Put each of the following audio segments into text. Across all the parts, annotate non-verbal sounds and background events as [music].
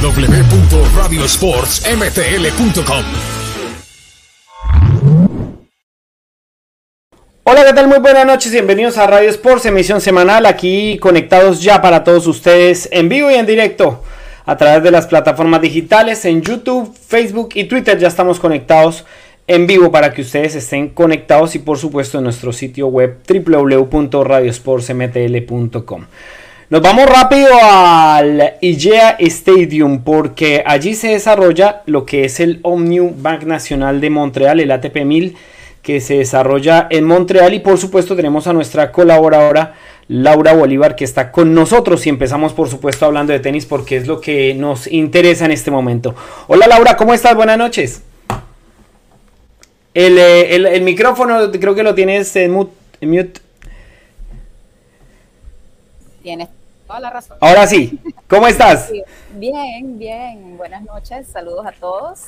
www.radiosportsmtl.com. Hola, ¿qué tal? Muy buenas noches, bienvenidos a Radio Sports, emisión semanal, aquí conectados ya para todos ustedes en vivo y en directo a través de las plataformas digitales en YouTube, Facebook y Twitter. Ya estamos conectados en vivo para que ustedes estén conectados y por supuesto en nuestro sitio web www.radiosportsmtl.com. Nos vamos rápido al IGEA Stadium porque allí se desarrolla lo que es el Omnium Bank Nacional de Montreal, el ATP 1000 que se desarrolla en Montreal y por supuesto tenemos a nuestra colaboradora Laura Bolívar que está con nosotros y empezamos por supuesto hablando de tenis porque es lo que nos interesa en este momento. Hola Laura, ¿cómo estás? Buenas noches. El, eh, micrófono creo que lo tienes en mute. Tienes toda la razón. Ahora sí, ¿cómo estás? Bien, bien. Buenas noches, saludos a todos.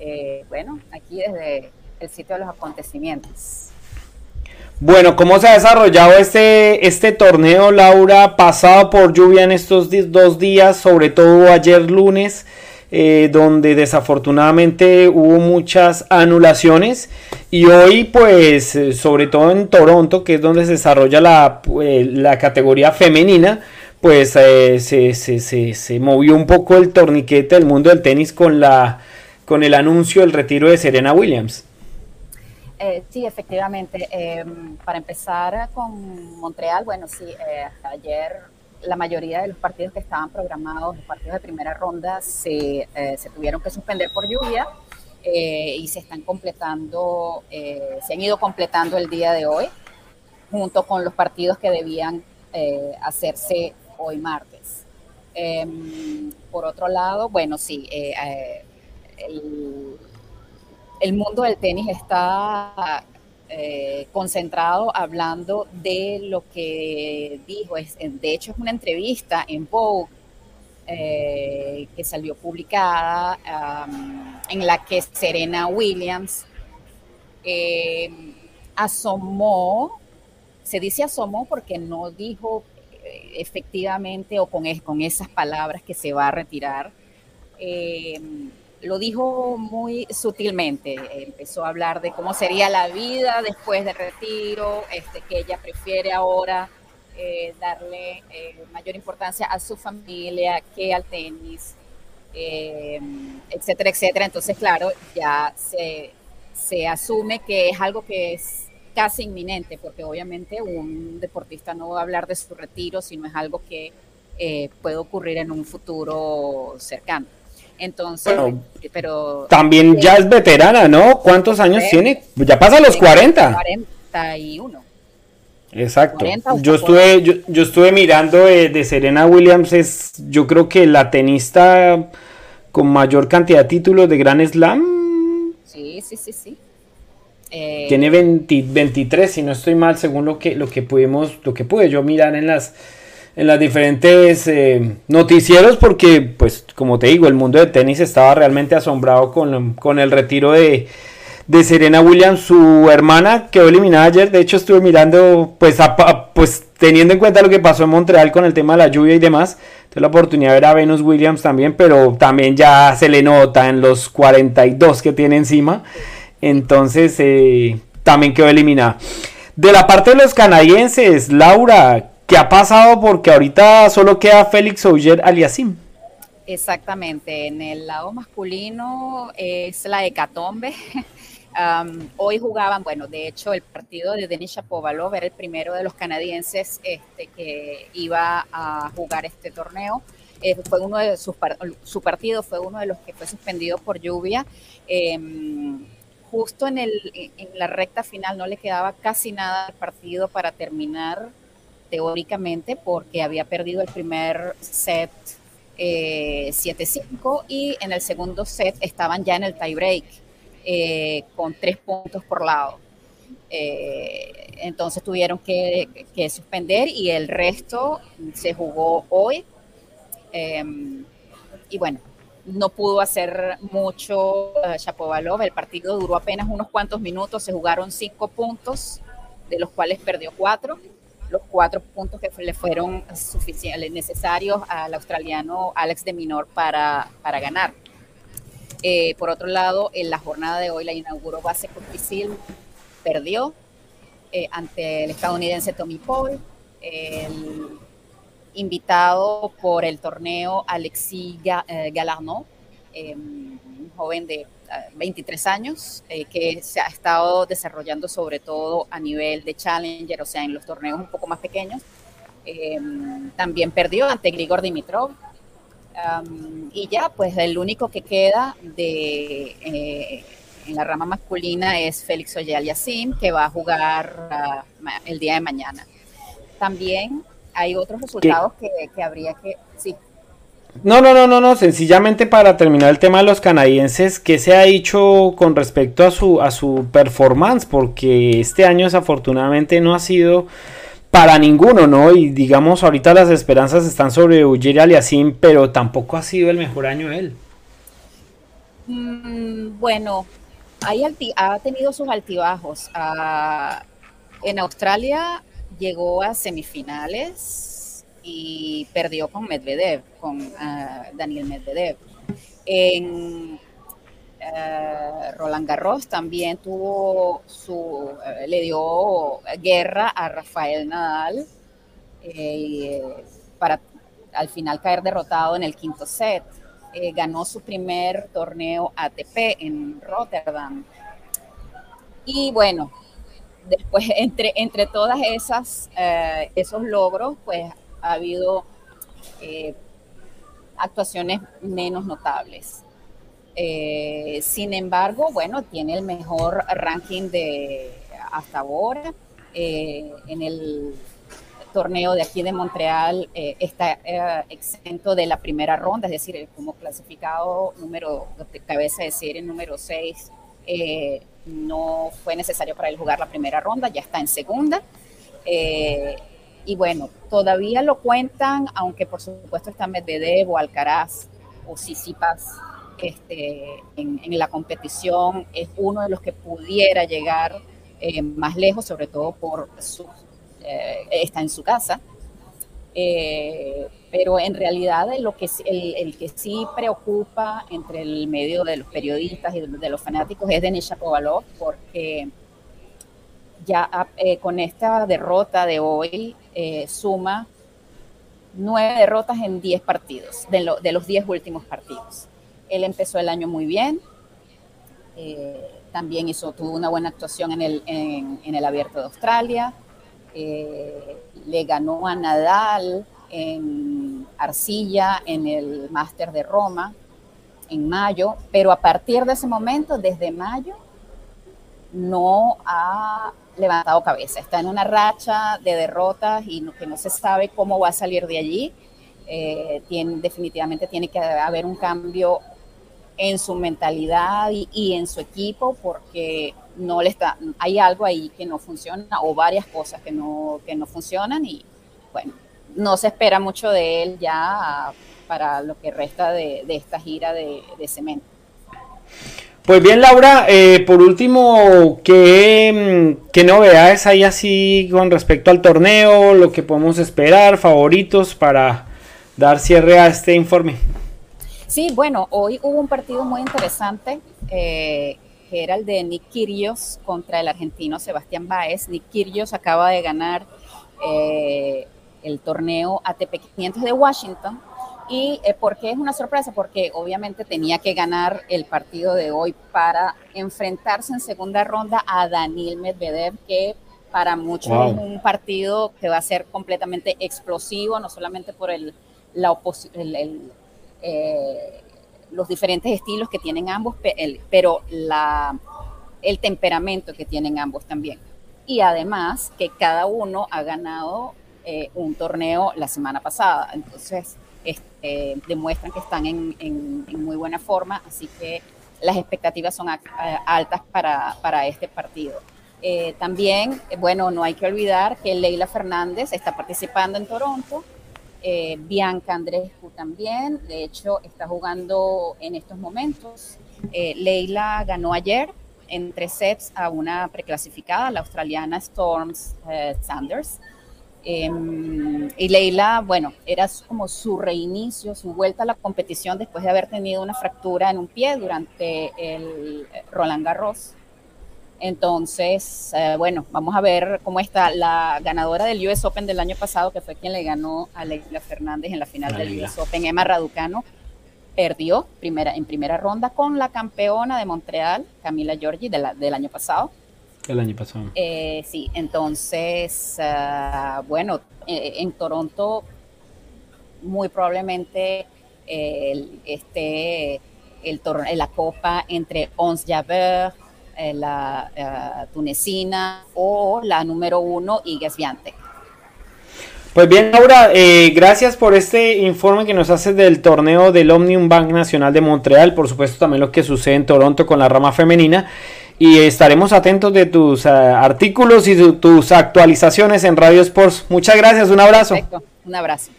Eh, bueno, aquí desde el sitio de los acontecimientos. Bueno, ¿cómo se ha desarrollado este, este torneo, Laura? Pasado por lluvia en estos dos días, sobre todo ayer lunes, eh, donde desafortunadamente hubo muchas anulaciones. Y hoy, pues, eh, sobre todo en Toronto, que es donde se desarrolla la, eh, la categoría femenina, pues se, se, se, se, movió un poco el torniquete del mundo del tenis con, la, con el anuncio del retiro de Serena Williams. Eh, sí, efectivamente. Em, para empezar con Montreal, bueno, sí, eh, ayer la mayoría de los partidos que estaban programados, los partidos de primera ronda, se, eh, se tuvieron que suspender por lluvia y se están completando, se han ido completando el día de hoy, junto con los partidos que debían hacerse hoy martes. Em, por otro lado, bueno, sí, el el mundo del tenis está eh, concentrado hablando de lo que dijo. Es, de hecho, es una entrevista en Vogue eh, que salió publicada en la que Serena Williams eh, asomó, se dice asomó porque no dijo efectivamente o con, con esas palabras que se va a retirar lo dijo muy sutilmente. Empezó a hablar de cómo sería la vida después del retiro, este, que ella prefiere ahora eh, darle eh, mayor importancia a su familia que al tenis, eh, etcétera, etcétera. Entonces, claro, ya se, se asume que es algo que es casi inminente, porque obviamente un deportista no va a hablar de su retiro, sino es algo que puede ocurrir en un futuro cercano. Entonces, pero... También ya es veterana, ¿no? ¿Cuántos años tiene? Ya pasa los 40. 41. Exacto. yo estuve, yo, estuve mirando de, Serena Williams, es yo creo que la tenista con mayor cantidad de títulos de Grand Slam. Sí, sí, sí, sí. Tiene 23, si no estoy mal, según lo que, lo que pudimos, lo que pude yo mirar en las en las diferentes eh, noticieros porque, pues, como te digo, el mundo de tenis estaba realmente asombrado con, el retiro de, Serena Williams, su hermana quedó eliminada ayer, de hecho estuve mirando, pues, pues teniendo en cuenta lo que pasó en Montreal con el tema de la lluvia y demás, tuve la oportunidad de ver a Venus Williams también, pero también ya se le nota en los 42 que tiene encima, entonces eh, también quedó eliminada. De la parte de los canadienses, Laura, ¿Qué ha pasado? Porque ahorita solo queda Félix Auger Aliasim. Exactamente, en el lado masculino es la hecatombe. [laughs] hoy jugaban, bueno, de hecho el partido de Denis Shapovalov era el primero de los canadienses este, que iba a jugar este torneo. Eh, fue uno de sus su partido fue uno de los que fue suspendido por lluvia. Em, justo en, el, en la recta final no le quedaba casi nada al partido para terminar teóricamente porque había perdido el primer set 7-5 eh, y en el segundo set estaban ya en el tiebreak eh, con tres puntos por lado. Eh, entonces tuvieron que, suspender y el resto se jugó hoy. Em, y bueno, no pudo hacer mucho Chapovalov. El partido duró apenas unos cuantos minutos, se jugaron cinco puntos, de los cuales perdió cuatro los cuatro puntos que le fueron suficientes, necesarios al australiano Alex de Minor para, para ganar. Eh, por otro lado, en la jornada de hoy la inauguró base Curtisil, perdió eh, ante el estadounidense Tommy Paul, el invitado por el torneo Alexis eh, Galarno, un joven de 23 años, eh, que se ha estado desarrollando sobre todo a nivel de Challenger, o sea, en los torneos un poco más pequeños. Em, también perdió ante Grigor Dimitrov. y ya, pues el único que queda de, eh, en la rama masculina es Félix Oyal Yassim, que va a jugar ah, el día de mañana. También hay otros resultados que, que habría que... Sí. No, no, no, no, no, sencillamente para terminar el tema de los canadienses, ¿qué se ha dicho con respecto a su, a su performance? Porque este año desafortunadamente no ha sido para ninguno, ¿no? Y digamos, ahorita las esperanzas están sobre Ujiri Aliasim, pero tampoco ha sido el mejor año él. Mm, bueno, ha tenido sus altibajos. Ah, en Australia llegó a semifinales, y perdió con Medvedev, con ah, Daniel Medvedev. En ah, Roland Garros también tuvo su, eh, le dio guerra a Rafael Nadal eh, para al final caer derrotado en el quinto set. Eh, ganó su primer torneo ATP en Rotterdam. Y bueno, después entre, entre todas esas esos logros, pues ha habido eh, actuaciones menos notables. Eh, sin embargo, bueno, tiene el mejor ranking de hasta ahora. Eh, en el torneo de aquí de Montreal está exento de la primera ronda, es decir, como clasificado número, cabeza de serie número 6, no fue necesario para él jugar la primera ronda, ya está en segunda. Y bueno, todavía lo cuentan, aunque por supuesto está Medvedev o Alcaraz o Sisipas este, en, la competición, es uno de los que pudiera llegar eh, más lejos, sobre todo por su, eh, está en su casa. Eh, pero en realidad lo que, el, que sí preocupa entre el medio de los periodistas y de, los fanáticos es Denis Shapovalov, porque ya con esta derrota de hoy eh, suma nueve derrotas en diez partidos, de, los diez últimos partidos. Él empezó el año muy bien, eh, también hizo, tuvo una buena actuación en el, en, el Abierto de Australia, eh, le ganó a Nadal en Arcilla, en el Máster de Roma, en mayo, pero a partir de ese momento, desde mayo, no ha levantado cabeza, está en una racha de derrotas y que no se sabe cómo va a salir de allí. Eh, definitivamente tiene que haber un cambio en su mentalidad y, en su equipo porque no le está, hay algo ahí que no funciona o varias cosas que no, que no funcionan y bueno, no se espera mucho de él ya para lo que resta de, esta gira de, de cemento. Pues bien, Laura, eh, por último, ¿qué, ¿qué, novedades hay así con respecto al torneo? Lo que podemos esperar, favoritos para dar cierre a este informe. Sí, bueno, hoy hubo un partido muy interesante, eh, que era el de Nick Kyrgios contra el argentino Sebastián Baez. Nick Kyrgios acaba de ganar eh, el torneo ATP 500 de Washington ¿Y eh, por qué es una sorpresa? Porque obviamente tenía que ganar el partido de hoy para enfrentarse en segunda ronda a Daniel Medvedev, que para muchos es un partido que va a ser completamente explosivo, no solamente por el, la eh, los diferentes estilos que tienen ambos, pero la, el temperamento que tienen ambos también. Y además que cada uno ha ganado eh, un torneo la semana pasada. Entonces, este, demuestran que están en, muy buena forma, así que las expectativas son altas para, este partido. Eh, también, bueno, no hay que olvidar que Leila Fernández está participando en Toronto, eh, Bianca Andrescu también, de hecho está jugando en estos momentos. Eh, Leila ganó ayer en tres sets a una preclasificada, la australiana Storms Sanders. Em, y Leila, bueno, era como su reinicio, su vuelta a la competición después de haber tenido una fractura en un pie durante el Roland Garros. Entonces, eh, bueno, vamos a ver cómo está la ganadora del US Open del año pasado, que fue quien le ganó a Leila Fernández en la final del US Open, Emma Raducano, perdió primera, en primera ronda con la campeona de Montreal, Camila Giorgi, del año pasado. El año pasado. Eh, sí, entonces, ah, bueno, eh, en Toronto muy probablemente el, este, el, la copa entre Ons Javert, eh, la tunecina o la número uno, Igues Viante. Pues bien, Laura, gracias por este informe que nos haces del torneo del Omnium Bank Nacional de Montreal, por supuesto también lo que sucede en Toronto con la rama femenina y estaremos atentos de tus eh, artículos y tus actualizaciones en Radio Sports. Muchas gracias, un abrazo. Perfecto, un abrazo.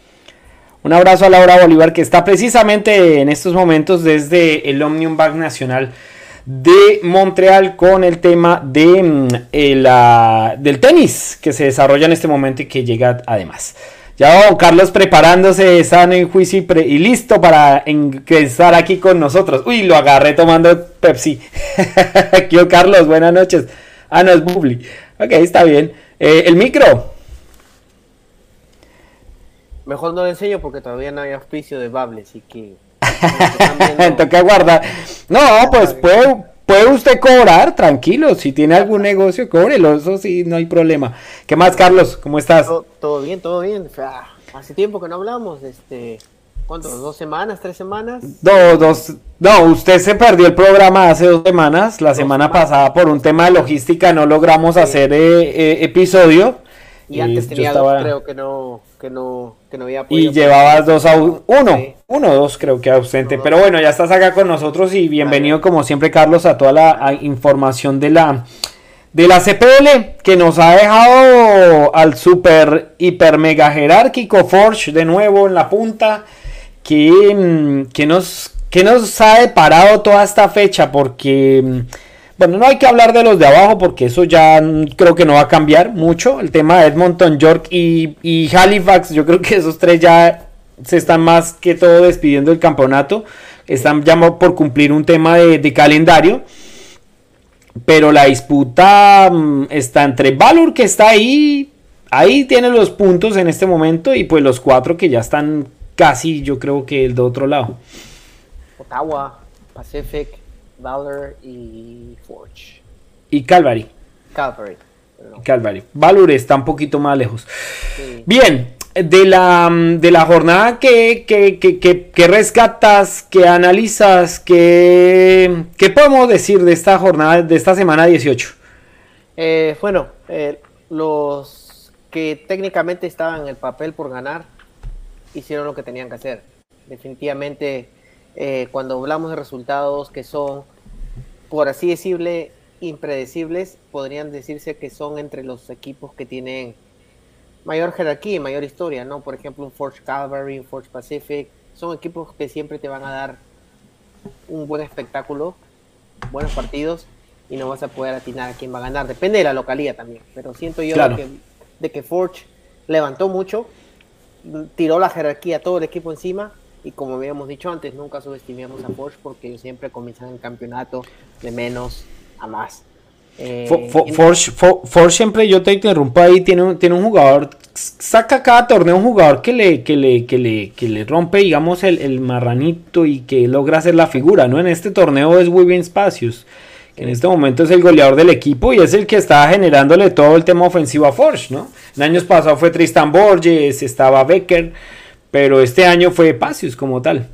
Un abrazo a Laura Bolívar que está precisamente en estos momentos desde el Omnium Bank Nacional de Montreal con el tema de, mm, eh, del tenis que se desarrolla en este momento y que llega además. Ya Carlos preparándose sano en juicio y, listo para estar aquí con nosotros. Uy, lo agarré tomando Pepsi. [laughs] Yo, Carlos, buenas noches. Ah, no, es Bubbly. Ok, está bien. Eh, el micro. Mejor no lo enseño porque todavía no hay auspicio de Bable, así que... [laughs] Toca guardar. No, pues puede, puede usted cobrar, tranquilo. Si tiene algún negocio, cóbrelo. Eso sí, no hay problema. ¿Qué más, Carlos? ¿Cómo estás? Todo, bien, todo bien. hace tiempo que no hablamos. Este, ¿Cuántos? ¿Dos semanas? ¿Tres semanas? Dos, dos. No, usted se perdió el programa hace dos semanas. La semana pasada, por un tema de logística, no logramos hacer eh, eh, episodio. Y antes tenía dos, creo que no, que no, que no había podido. Y llevabas dos a uno, uno o dos creo que ausente. Pero bueno, ya estás acá con nosotros y bienvenido como siempre Carlos a toda la información de la de la CPL que nos ha dejado al super hiper mega jerárquico Forge de nuevo en la punta que, mm, que nos que nos ha deparado toda esta fecha porque mm, bueno, no hay que hablar de los de abajo porque eso ya creo que no va a cambiar mucho. El tema de Edmonton, York y, Halifax, yo creo que esos tres ya se están más que todo despidiendo del campeonato. Están ya por cumplir un tema de, calendario. Pero la disputa mm, está entre Valor que está ahí. Ahí tiene los puntos en este momento. Y pues los cuatro que ya están casi, yo creo que el de otro lado. Ottawa, Pacific, Valor y Forge. Y Calvary. Calvary. Calvary. Valor está un poquito más lejos. Bien, de la, de la jornada que, que, rescatas, que analizas, que, ¿qué podemos decir de esta jornada, de esta semana 18? Eh, bueno, eh, los que técnicamente estaban en el papel por ganar, hicieron lo que tenían que hacer. Definitivamente eh, cuando hablamos de resultados que son, por así decirle, impredecibles, podrían decirse que son entre los equipos que tienen mayor jerarquía y mayor historia, ¿no? Por ejemplo, un Forge Calvary, un Forge Pacific, son equipos que siempre te van a dar un buen espectáculo, buenos partidos y no vas a poder atinar a quién va a ganar. Depende de la localidad también, pero siento yo de que Forge levantó mucho, tiró la jerarquía a todo el equipo encima y como habíamos dicho antes, nunca subestimemos a Forge porque ellos siempre comienzan el campeonato de menos a más. Eh, Forge, siempre, yo te interrumpo ahí, tiene un, tiene un jugador, saca cada torneo un jugador que le, que le, que le, que le rompe, digamos, el, el, marranito y que logra hacer la figura, ¿no? En este torneo es William Spacios, que en este momento es el goleador del equipo y es el que está generándole todo el tema ofensivo a Forge, ¿no? En años pasados fue Tristan Borges, estaba Becker, pero este año fue Pacius como tal.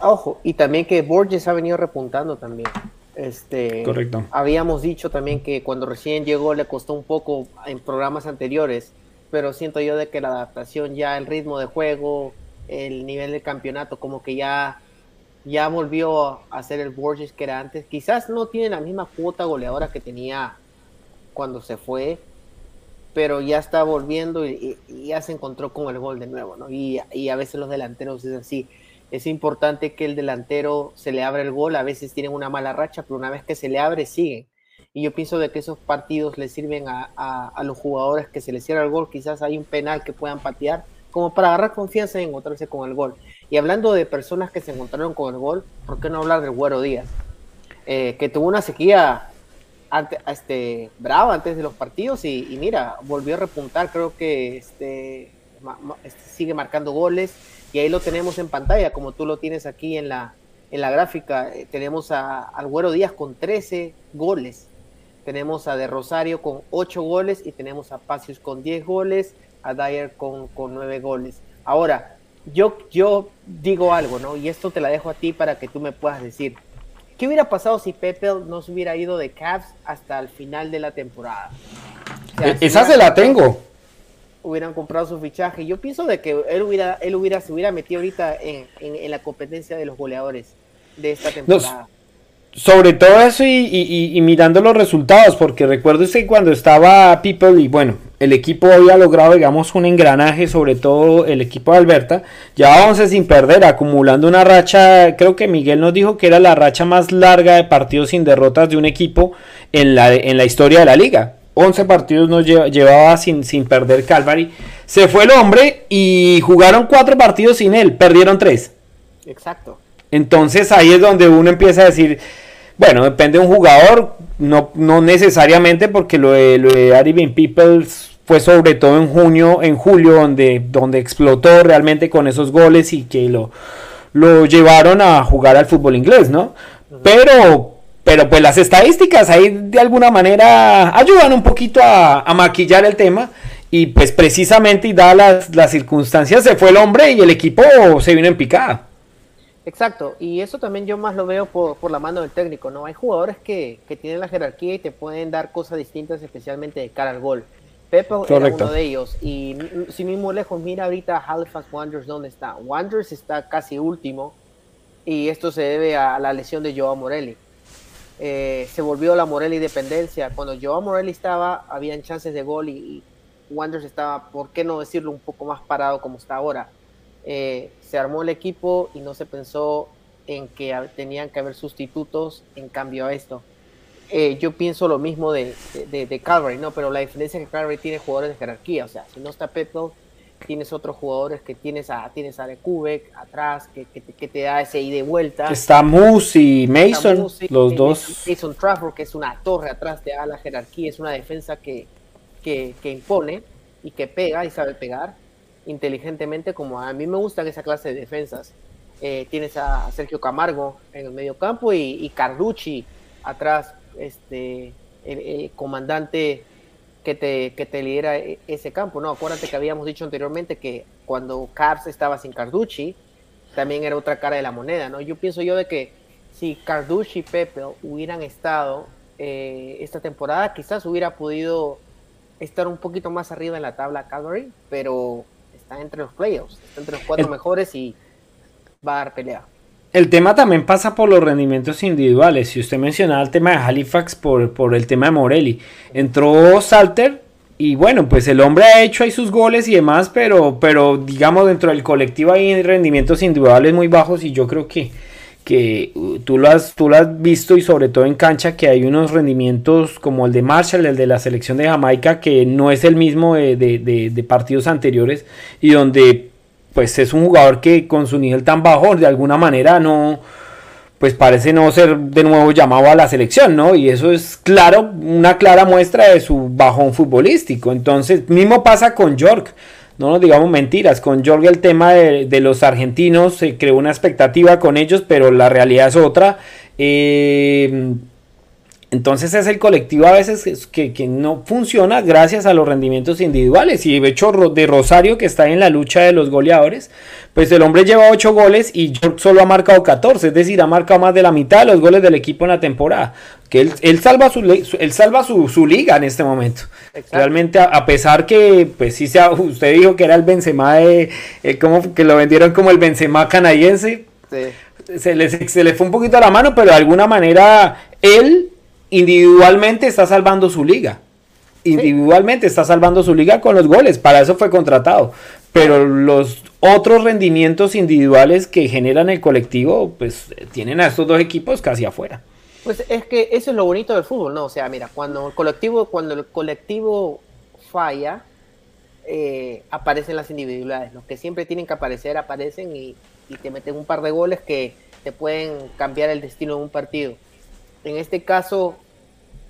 Ojo, y también que Borges ha venido repuntando también. Este, Correcto. Habíamos dicho también que cuando recién llegó le costó un poco en programas anteriores, pero siento yo de que la adaptación ya, el ritmo de juego, el nivel del campeonato, como que ya, ya volvió a ser el Borges que era antes. Quizás no tiene la misma cuota goleadora que tenía cuando se fue, pero ya está volviendo y, ya se encontró con el gol de nuevo, ¿no? Y, a veces los delanteros es así. Es importante que el delantero se le abra el gol, a veces tienen una mala racha, pero una vez que se le abre, siguen. y yo pienso de que esos partidos le sirven a, los jugadores que se les cierra el gol, quizás hay un penal que puedan patear, como para agarrar confianza y encontrarse con el gol. Y hablando de personas que se encontraron con el gol, ¿por qué no hablar del Güero Díaz? Eh, que tuvo una sequía este, brava antes de los partidos y, mira, volvió a repuntar, creo que este, este, sigue marcando goles y ahí lo tenemos en pantalla, como tú lo tienes aquí en la, en la gráfica. Eh, tenemos a, al Güero Díaz con 13 goles, tenemos a De Rosario con 8 goles y tenemos a Pacios con 10 goles, a Dyer con, con 9 goles. Ahora, yo, yo digo algo, ¿no? Y esto te la dejo a ti para que tú me puedas decir. ¿Qué hubiera pasado si Pepe no se hubiera ido de Cavs hasta el final de la temporada? E-, esa se la tengo. Hubieran comprado su fichaje. Yo pienso de que él hubiera, él hubiera, se hubiera metido ahorita en, en, la competencia de los goleadores de esta temporada. sobre todo eso y, y, mirando los resultados, porque recuerdo que cuando estaba People y bueno, el equipo había logrado, digamos, un engranaje, sobre todo el equipo de Alberta. Ya 11 sin perder, acumulando una racha, creo que Miguel nos dijo que era la racha más larga de partidos sin derrotas de un equipo en la, en la historia de la liga. 11 partidos nos llevaba sin, sin perder Calvary. Se fue el hombre y jugaron 4 partidos sin él, perdieron 3. Exacto. Entonces ahí es donde uno empieza a decir, bueno, depende de un jugador, no, no necesariamente porque lo de, lo de Ari Peoples fue sobre todo en junio, en julio, donde, donde explotó realmente con esos goles y que lo, lo llevaron a jugar al fútbol inglés, ¿no? Pero, pero pues las estadísticas ahí de alguna manera ayudan un poquito a, maquillar el tema. Y pues precisamente y dadas las, circunstancias se fue el hombre y el equipo se vino en picada. Exacto, y eso también yo más lo veo por, por la mano del técnico, ¿no? Hay jugadores que, que, tienen la jerarquía y te pueden dar cosas distintas, especialmente de cara al gol. Pepe era uno de ellos. Y si mismo lejos, mira ahorita Halifax Wanderers dónde está. Wanderers está casi último. Y esto se debe a la lesión de Joao Morelli. Eh, se volvió la Morelli dependencia. Cuando Joao Morelli estaba, habían chances de gol y, Wanderers estaba, ¿por qué no decirlo, un poco más parado como está ahora? Eh, se armó el equipo y no se pensó en que tenían que haber sustitutos en cambio a esto. Eh, yo pienso lo mismo de, de, Calvary, ¿no? Pero la diferencia es que Calvary tiene jugadores de jerarquía, o sea, si no está Pepe, tienes otros jugadores que tienes a, tienes a De Kubek atrás, que, que, te da ese ida y vuelta. Está Moose y Mason, los dos. Mason Trafford, que es una torre atrás, te da la jerarquía, es una defensa que, que, impone y que pega y sabe pegar inteligentemente, como a mí me gustan esa clase de defensas. Eh, tienes a Sergio Camargo en el medio campo y, y Carducci atrás este, el, comandante que te, que te lidera e, ese campo. No, acuérdate que habíamos dicho anteriormente que cuando Cars estaba sin Carducci, también era otra cara de la moneda, ¿no? Yo pienso yo de que si Carducci y Pepe hubieran estado eh, esta temporada, quizás hubiera podido estar un poquito más arriba en la tabla Calvary, pero está entre los playoffs, está entre los cuatro mejores y va a dar pelea. El tema también pasa por los rendimientos individuales. Si usted mencionaba el tema de Halifax por, por el tema de Morelli, entró Salter y bueno, pues el hombre ha hecho ahí sus goles y demás, pero, pero digamos dentro del colectivo hay rendimientos individuales muy bajos y yo creo que, que uh, tú, lo has, tú lo has visto y sobre todo en cancha que hay unos rendimientos como el de Marshall, el de la selección de Jamaica, que no es el mismo de, de, de partidos anteriores y donde pues es un jugador que con su nivel tan bajo de alguna manera no pues parece no ser de nuevo llamado a la selección, ¿no? Y eso es claro, una clara muestra de su bajón futbolístico. Entonces, mismo pasa con York. No nos digamos mentiras, con York el tema de, los argentinos se creó una expectativa con ellos, pero la realidad es otra. Eh, entonces es el colectivo a veces que, no funciona gracias a los rendimientos individuales. Y de hecho de Rosario, que está en la lucha de los goleadores, pues el hombre lleva 8 goles y York solo ha marcado 14. Es decir, ha marcado más de la mitad de los goles del equipo en la temporada. Que él, salva, su, él salva su, liga en este momento. Realmente, a, pesar que, pues sí, sea, usted dijo que era el Benzema de, eh, como que lo vendieron como el Benzema canadiense. Se, le, se le fue un poquito a la mano, pero de alguna manera él individualmente está salvando su liga. Individualmente está salvando su liga con los goles, para eso fue contratado. Pero los otros rendimientos individuales que generan el colectivo, pues tienen a estos dos equipos casi afuera. Pues es que eso es lo bonito del fútbol, ¿no? O sea, mira, cuando el colectivo, cuando el colectivo falla, eh, aparecen las individualidades. Los que siempre tienen que aparecer, aparecen y, y, te meten un par de goles que te pueden cambiar el destino de un partido. En este caso,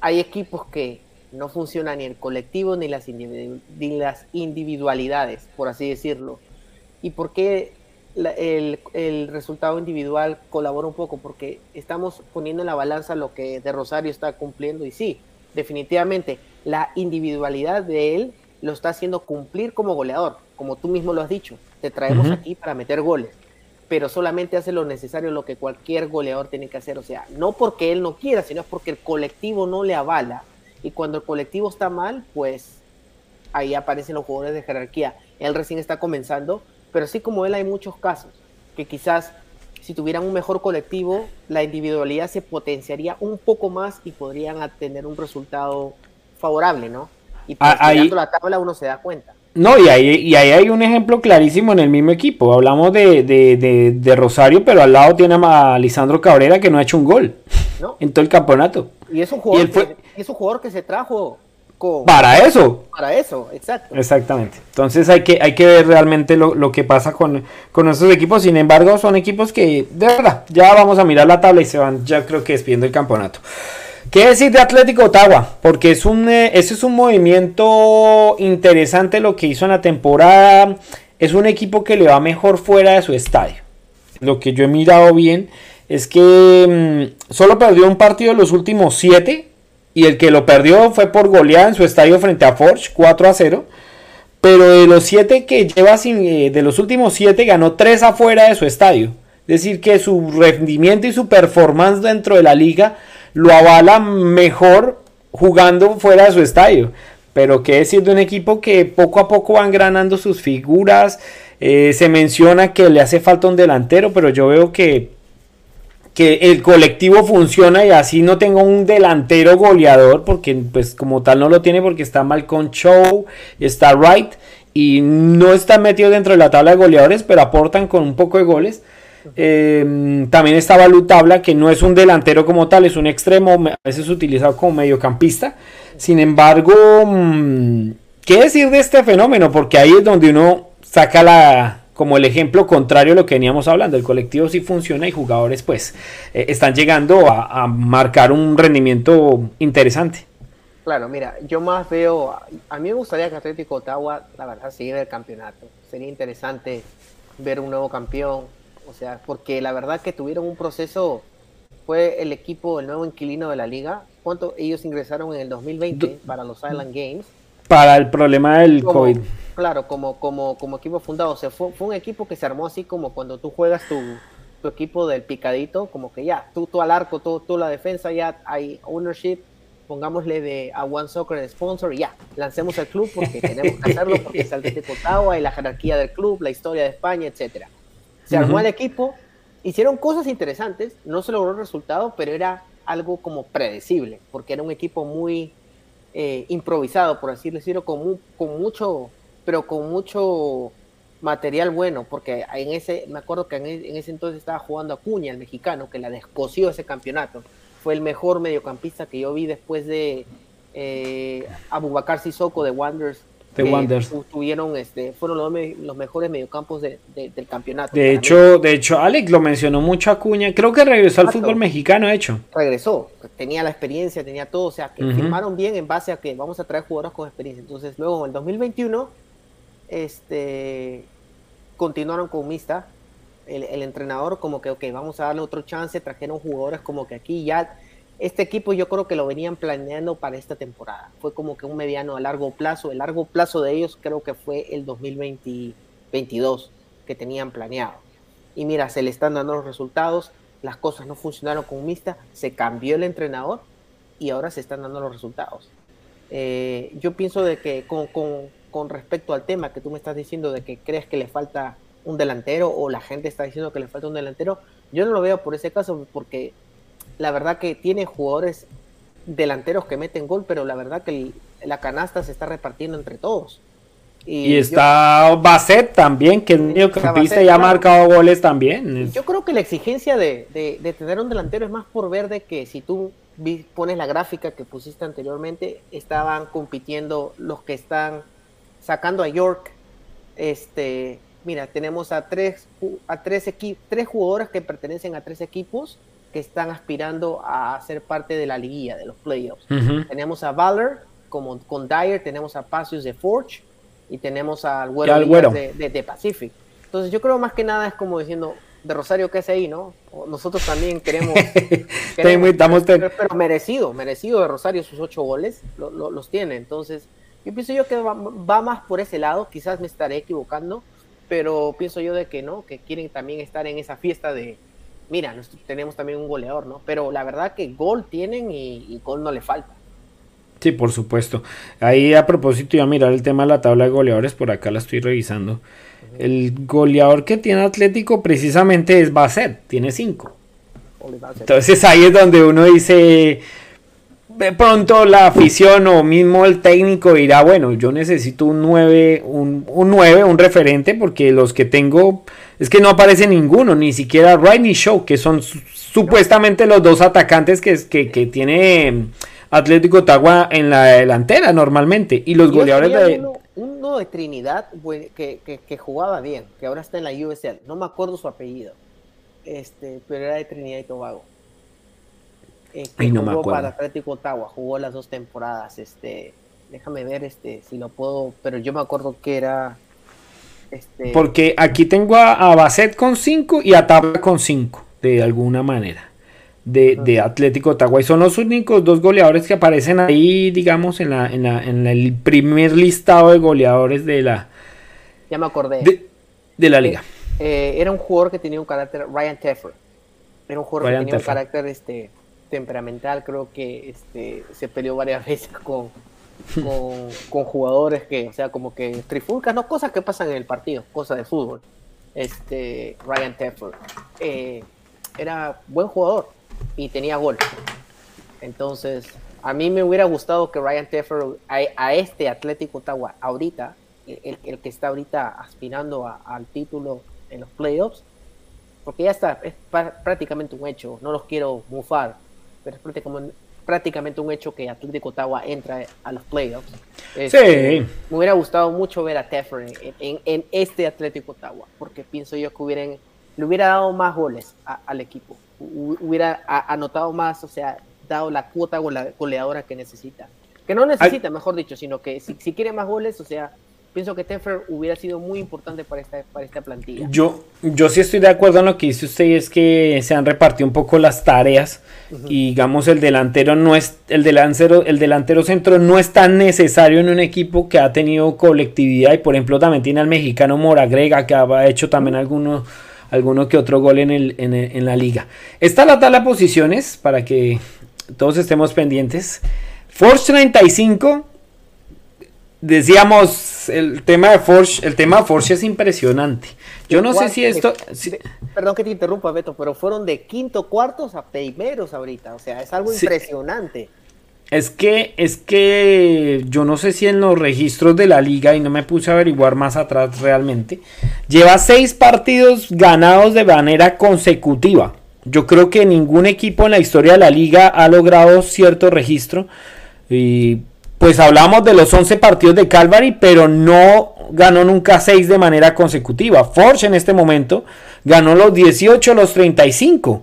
hay equipos que no funcionan ni el colectivo ni las, ni las individualidades, por así decirlo. ¿Y por qué el, el, resultado individual colabora un poco? Porque estamos poniendo en la balanza lo que de Rosario está cumpliendo y sí, definitivamente la individualidad de él lo está haciendo cumplir como goleador, como tú mismo lo has dicho. Te traemos aquí para meter goles, pero solamente hace lo necesario, lo que cualquier goleador tiene que hacer. O sea, no porque él no quiera, sino porque el colectivo no le avala. Y cuando el colectivo está mal, pues ahí aparecen los jugadores de jerarquía. Él recién está comenzando, pero así como él hay muchos casos que quizás si tuvieran un mejor colectivo, la individualidad se potenciaría un poco más y podrían tener un resultado favorable, ¿no? Y pues, ahí, la tabla uno se da cuenta. No, y ahí, y ahí hay un ejemplo clarísimo en el mismo equipo. Hablamos de, de, de, Rosario, pero al lado tiene a Lisandro Cabrera que no ha hecho un gol [laughs] en todo el campeonato. Y es un jugador, que, es un jugador que se trajo con, para eso. Para eso, exacto. Exactamente. Entonces hay que, hay que ver realmente lo, lo que pasa con, con estos equipos. Sin embargo, son equipos que, de verdad, ya vamos a mirar la tabla y se van, ya creo que despidiendo el campeonato. ¿Qué decir de Atlético Ottawa? Porque es un, eh, ese es un movimiento interesante lo que hizo en la temporada. Es un equipo que le va mejor fuera de su estadio. Lo que yo he mirado bien es que mm, solo perdió un partido de los últimos siete. Y el que lo perdió fue por goleada en su estadio frente a Forge, 4 a 0. Pero de los siete que lleva sin, eh, de los últimos siete ganó tres afuera de su estadio. Es decir, que su rendimiento y su performance dentro de la liga lo avala mejor jugando fuera de su estadio. Pero qué decir de un equipo que poco a poco van granando sus figuras. Eh, se menciona que le hace falta un delantero, pero yo veo que, que el colectivo funciona y así no tengo un delantero goleador, porque pues como tal no lo tiene porque está Malcolm Show, está Wright y no está metido dentro de la tabla de goleadores, pero aportan con un poco de goles. Em, también está Valutabla, que no es un delantero como tal, es un extremo, a veces utilizado como mediocampista. Sin embargo, mm, ¿qué decir de este fenómeno? Porque ahí es donde uno saca la como el ejemplo contrario a lo que veníamos hablando. El colectivo sí funciona y jugadores pues eh, están llegando a, marcar un rendimiento interesante. Claro, mira, yo más veo, a mí me gustaría que Atlético Ottawa, la verdad, el campeonato. Sería interesante ver un nuevo campeón, o sea, porque la verdad que tuvieron un proceso, fue el equipo, el nuevo inquilino de la liga. ¿Cuánto ellos ingresaron en el 2020 para los Island Games? Para el problema del COVID. Claro, como, como, como equipo fundado. O sea, fue, un equipo que se armó así como cuando tú juegas tu, tu equipo del picadito, como que ya, tú, tú al arco, tú, tú la defensa, ya hay ownership, pongámosle de a One Soccer de sponsor y ya, lancemos el club porque tenemos que hacerlo porque es el de Ottawa y la jerarquía del club, la historia de España, etcétera se armó el equipo, hicieron cosas interesantes, no se logró el resultado, pero era algo como predecible, porque era un equipo muy eh, improvisado, por así decirlo, con, con mucho, pero con mucho material bueno, porque en ese, me acuerdo que en, e, ese entonces estaba jugando Acuña, el mexicano, que la descoció ese campeonato. Fue el mejor mediocampista que yo vi después de eh, Abubakar Sissoko de Wanderers Tuvieron, este, fueron los, mejores mediocampos del campeonato. De hecho, de hecho, Alex lo mencionó mucho Acuña. Creo que regresó al fútbol mexicano, de hecho. Regresó, tenía la experiencia, tenía todo. O sea, que firmaron bien en base a que vamos a traer jugadores con experiencia. Entonces, luego en el 2021, este, continuaron con Mista. El, el entrenador, como que, ok, vamos a darle otro chance. Trajeron jugadores como que aquí ya este equipo yo creo que lo venían planeando para esta temporada. Fue como que un mediano a largo plazo. El largo plazo de ellos creo que fue el 2022 que tenían planeado. Y mira, se le están dando los resultados. Las cosas no funcionaron con Mista. Se cambió el entrenador y ahora se están dando los resultados. Eh, yo pienso de que con, con respecto al tema que tú me estás diciendo de que crees que le falta un delantero o la gente está diciendo que le falta un delantero, yo no lo veo por ese caso porque la verdad que tiene jugadores delanteros que meten gol, pero la verdad que la canasta se está repartiendo entre todos. Y, está Basset también, que es mediocampista y ha marcado goles también. Yo creo que la exigencia de, tener un delantero es más por ver de que si tú pones la gráfica que pusiste anteriormente, estaban compitiendo los que están sacando a York. Este, mira, tenemos a tres, a tres, tres jugadores que pertenecen a tres equipos que están aspirando a ser parte de la liguilla, de los playoffs. Tenemos a Valor como, con Dyer, tenemos a Pacios de Forge y tenemos al Güero, De, de, Pacific. Entonces yo creo más que nada es como diciendo, de Rosario que es ahí, ¿no? Nosotros también [laughs] queremos, queremos pero, merecido, merecido de Rosario sus ocho goles, los tiene. Entonces yo pienso yo que va, más por ese lado, quizás me estaré equivocando, pero pienso yo de que no, que quieren también estar en esa fiesta de, mira, tenemos también un goleador, ¿no? Pero la verdad que gol tienen y, y gol no le falta. Sí, por supuesto. Ahí a propósito, iba a mirar el tema de la tabla de goleadores, por acá la estoy revisando. El goleador que tiene Atlético precisamente es Basset, tiene 5. Entonces ahí es donde uno dice, de pronto la afición o mismo el técnico dirá, bueno, yo necesito un 9, un, un 9, un referente, porque los que tengo es que no aparece ninguno, ni siquiera Wright ni Show, que son supuestamente los dos atacantes que, que, que tiene Atlético Tagua en la delantera normalmente. Y los goleadores de. Uno, de Trinidad que, jugaba bien, que ahora está en la USL. No me acuerdo su apellido. Este, pero era de Trinidad y Tobago. Eh, no me acuerdo. para Atlético Ottawa, jugó las dos temporadas. Este, déjame ver este, si lo puedo, pero yo me acuerdo que era. Este... Porque aquí tengo a, a Basset con 5 y a Tabla con 5, de alguna manera de, Atlético Ottawa. son los únicos dos goleadores que aparecen ahí, digamos, en, la, en, el primer listado de goleadores de la. Ya me acordé. De, la liga. Eh, era un jugador que tenía un carácter. Ryan Teffer. Era un jugador que tenía un carácter este, temperamental. Creo que este, se peleó varias [laughs] veces con, [laughs] con, jugadores que, o sea, como que trifulcas, no cosas que pasan en el partido, cosas de fútbol. Este, Ryan Teffer. Eh, era buen jugador y tenía gol. Entonces, a mí me hubiera gustado que Ryan Teffer a, este Atlético Ottawa ahorita, el, el, que está ahorita aspirando al título en los playoffs, porque ya está, es prácticamente un hecho, no los quiero mufar, pero es prácticamente, prácticamente un hecho que Atlético Ottawa entra a los playoffs. Este, sí. Me hubiera gustado mucho ver a Teffer en, en, este Atlético Ottawa, porque pienso yo que hubieran, le hubiera dado más goles al equipo hubiera anotado más, o sea, dado la cuota goleadora que necesita. Que no necesita, mejor dicho, sino que si, quiere más goles, o sea, pienso que Teffer hubiera sido muy importante para esta, para esta plantilla. Yo, yo sí estoy de acuerdo en lo que dice usted, es que se han repartido un poco las tareas. Y digamos, el delantero no es, el delantero, el delantero centro no es tan necesario en un equipo que ha tenido colectividad. Y por ejemplo, también tiene al mexicano Moragrega, que ha hecho también algunos alguno que otro gol en, el, en, la liga. Está la tabla de posiciones para que todos estemos pendientes. Force 35. Decíamos, el tema de Forge, el tema de Forge es impresionante. Yo no sé si esto. perdón que te interrumpa, Beto, pero fueron de quinto cuartos a primeros ahorita. O sea, es algo impresionante. Es que, es que yo no sé si en los registros de la liga, y no me puse a averiguar más atrás realmente, lleva seis partidos ganados de manera consecutiva. Yo creo que ningún equipo en la historia de la liga ha logrado cierto registro. Y pues hablamos de los 11 partidos de Calvary, pero no ganó nunca seis de manera consecutiva. Forge en este momento ganó los 18, los 35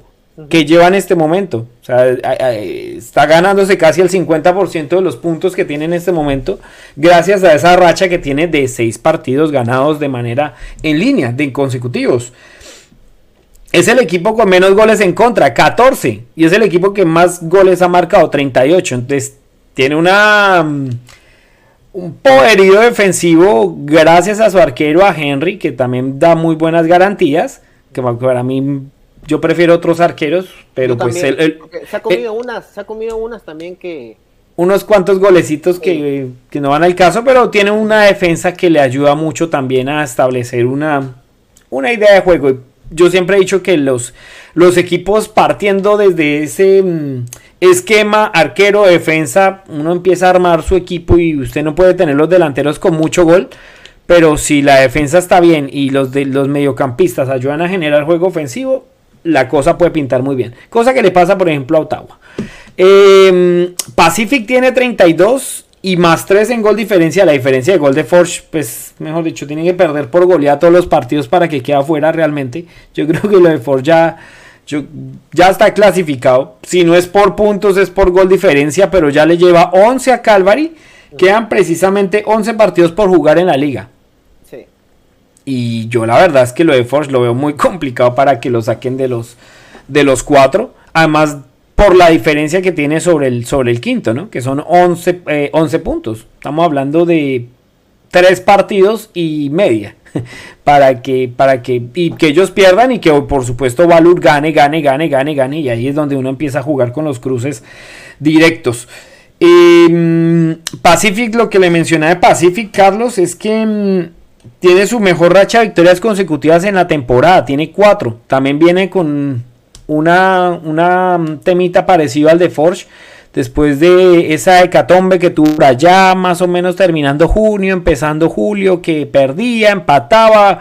que lleva en este momento. O sea, está ganándose casi el 50% de los puntos que tiene en este momento, gracias a esa racha que tiene de seis partidos ganados de manera en línea, de consecutivos. Es el equipo con menos goles en contra, 14. Y es el equipo que más goles ha marcado, 38. Entonces, tiene una. Mm, un poderío defensivo gracias a su arquero, a Henry, que también da muy buenas garantías. Que para mí yo prefiero otros arqueros, pero pues él, se ha comido eh, unas, se ha comido unas también que unos cuantos golecitos que, no van al caso, pero tiene una defensa que le ayuda mucho también a establecer una, una idea de juego. Yo siempre he dicho que los, los equipos partiendo desde ese mm, esquema arquero defensa, uno empieza a armar su equipo y usted no puede tener los delanteros con mucho gol pero si la defensa está bien y los, de, los mediocampistas ayudan a generar juego ofensivo, la cosa puede pintar muy bien. Cosa que le pasa, por ejemplo, a Ottawa. Em, Pacific tiene 32 y más 3 en gol diferencia. La diferencia de gol de Forge, pues, mejor dicho, tiene que perder por goleada todos los partidos para que quede afuera realmente. Yo creo que lo de Forge ya, ya está clasificado. Si no es por puntos, es por gol diferencia, pero ya le lleva 11 a Calvary. Quedan precisamente 11 partidos por jugar en la liga. Y yo la verdad es que lo de Force lo veo muy [laughs] complicado para que lo saquen de los, de los cuatro. Además, por la diferencia que tiene sobre el, sobre el quinto, ¿no? Que son 11, 11 eh, puntos. Estamos hablando de tres partidos y media. [laughs] para que, para que, y que ellos pierdan y que por supuesto Valur gane, gane, gane, gane, gane. Y ahí es donde uno empieza a jugar con los cruces directos. Mm, Pacific, lo que le mencioné de Pacific, Carlos, es que mm, tiene su mejor racha de victorias consecutivas en la temporada, tiene cuatro. También viene con una, una temita parecido al de Forge. Después de esa hecatombe que tuvo allá, más o menos terminando junio, empezando julio, que perdía, empataba,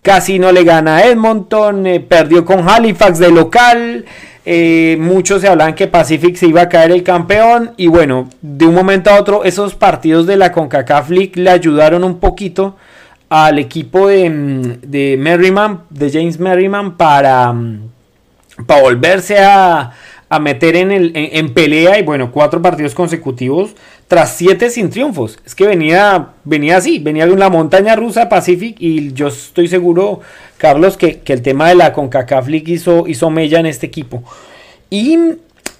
casi no le gana a Edmonton, eh, perdió con Halifax de local. Eh, muchos se hablaban que Pacific se iba a caer el campeón. Y bueno, de un momento a otro, esos partidos de la CONCACAF League le ayudaron un poquito al equipo de, mm, de Merriman, de James Merriman, para, mm, para volverse a, a meter en, el, en, pelea. Y bueno, cuatro partidos consecutivos tras siete sin triunfos. Es que venía, venía así, venía de una montaña rusa Pacific. Y yo estoy seguro, Carlos, que, que el tema de la CONCACAF League hizo, hizo mella en este equipo. Y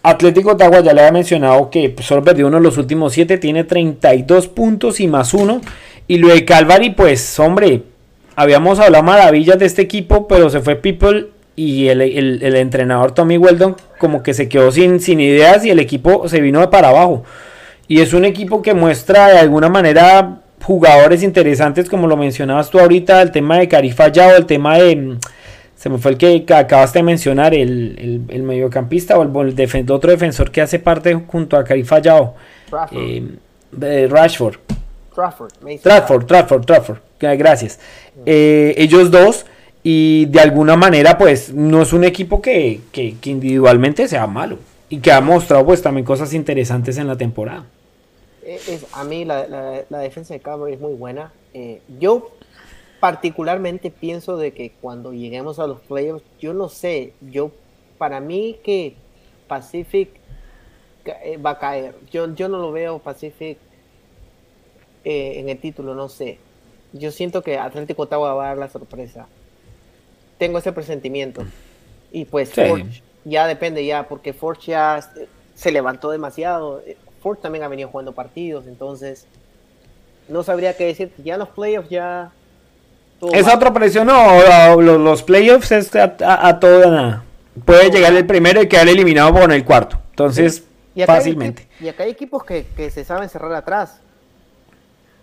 Atlético Ottawa ya le había mencionado que pues, solo perdió uno de los últimos siete, tiene 32 puntos y más uno. Y lo de Calvary, pues, hombre, habíamos hablado maravillas de este equipo, pero se fue People y el, entrenador Tommy Weldon como que se quedó sin, sin ideas y el equipo se vino de para abajo. Y es un equipo que muestra de alguna manera jugadores interesantes, como lo mencionabas tú ahorita, el tema de Cari Fallado, el tema de... Mm, se me fue el que acabaste de mencionar, el, el, mediocampista o el, otro defensor que hace parte junto a Cari Fallado. Eh, Rashford. Trafford. Trafford, Trafford, Trafford. Gracias. Eh, ellos dos, y de alguna manera, pues, no es un equipo que, individualmente sea malo. Y que ha mostrado, pues, también cosas interesantes en la temporada. Es, a mí la, defensa de Cabo es muy buena. Eh, yo particularmente pienso de que cuando lleguemos a los playoffs, yo no sé, yo para mí que Pacific eh, va a caer. Yo, yo no lo veo Pacific eh, en el título, no sé. Yo siento que Atlético Ottawa va a dar la sorpresa. Tengo ese presentimiento. Y pues Forge ya depende ya, porque Forge ya se levantó demasiado. Forge también ha venido jugando partidos, entonces no sabría qué decir. Ya los playoffs ya... Es otra presión, no, los, playoffs es a, todo nada. Puede llegar el primero y quedar eliminado con el cuarto. Entonces, fácilmente. y acá hay equipos que, que se saben cerrar atrás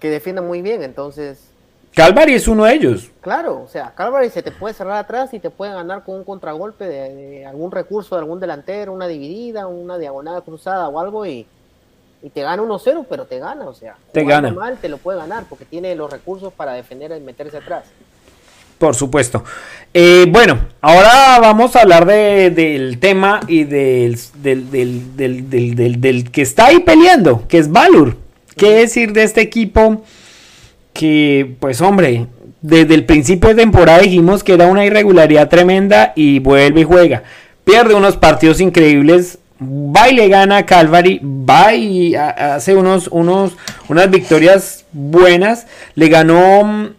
que defienda muy bien, entonces... Calvary es uno de ellos. Claro, o sea, Calvary se te puede cerrar atrás y te puede ganar con un contragolpe de, algún recurso de algún delantero, una dividida, una diagonal cruzada o algo y, te gana 1-0, pero te gana, o sea, te gana. mal te lo puede ganar porque tiene los recursos para defender y meterse atrás. Por supuesto. Eh, bueno, ahora vamos a hablar del tema y del del, del, del, que está ahí peleando, que es Valur. ¿Qué decir de este equipo? Que, pues hombre, desde el principio de temporada dijimos que era una irregularidad tremenda y vuelve y juega. Pierde unos partidos increíbles, va y le gana a Calvary, va y hace unos, unos, unas victorias buenas, le ganó mm,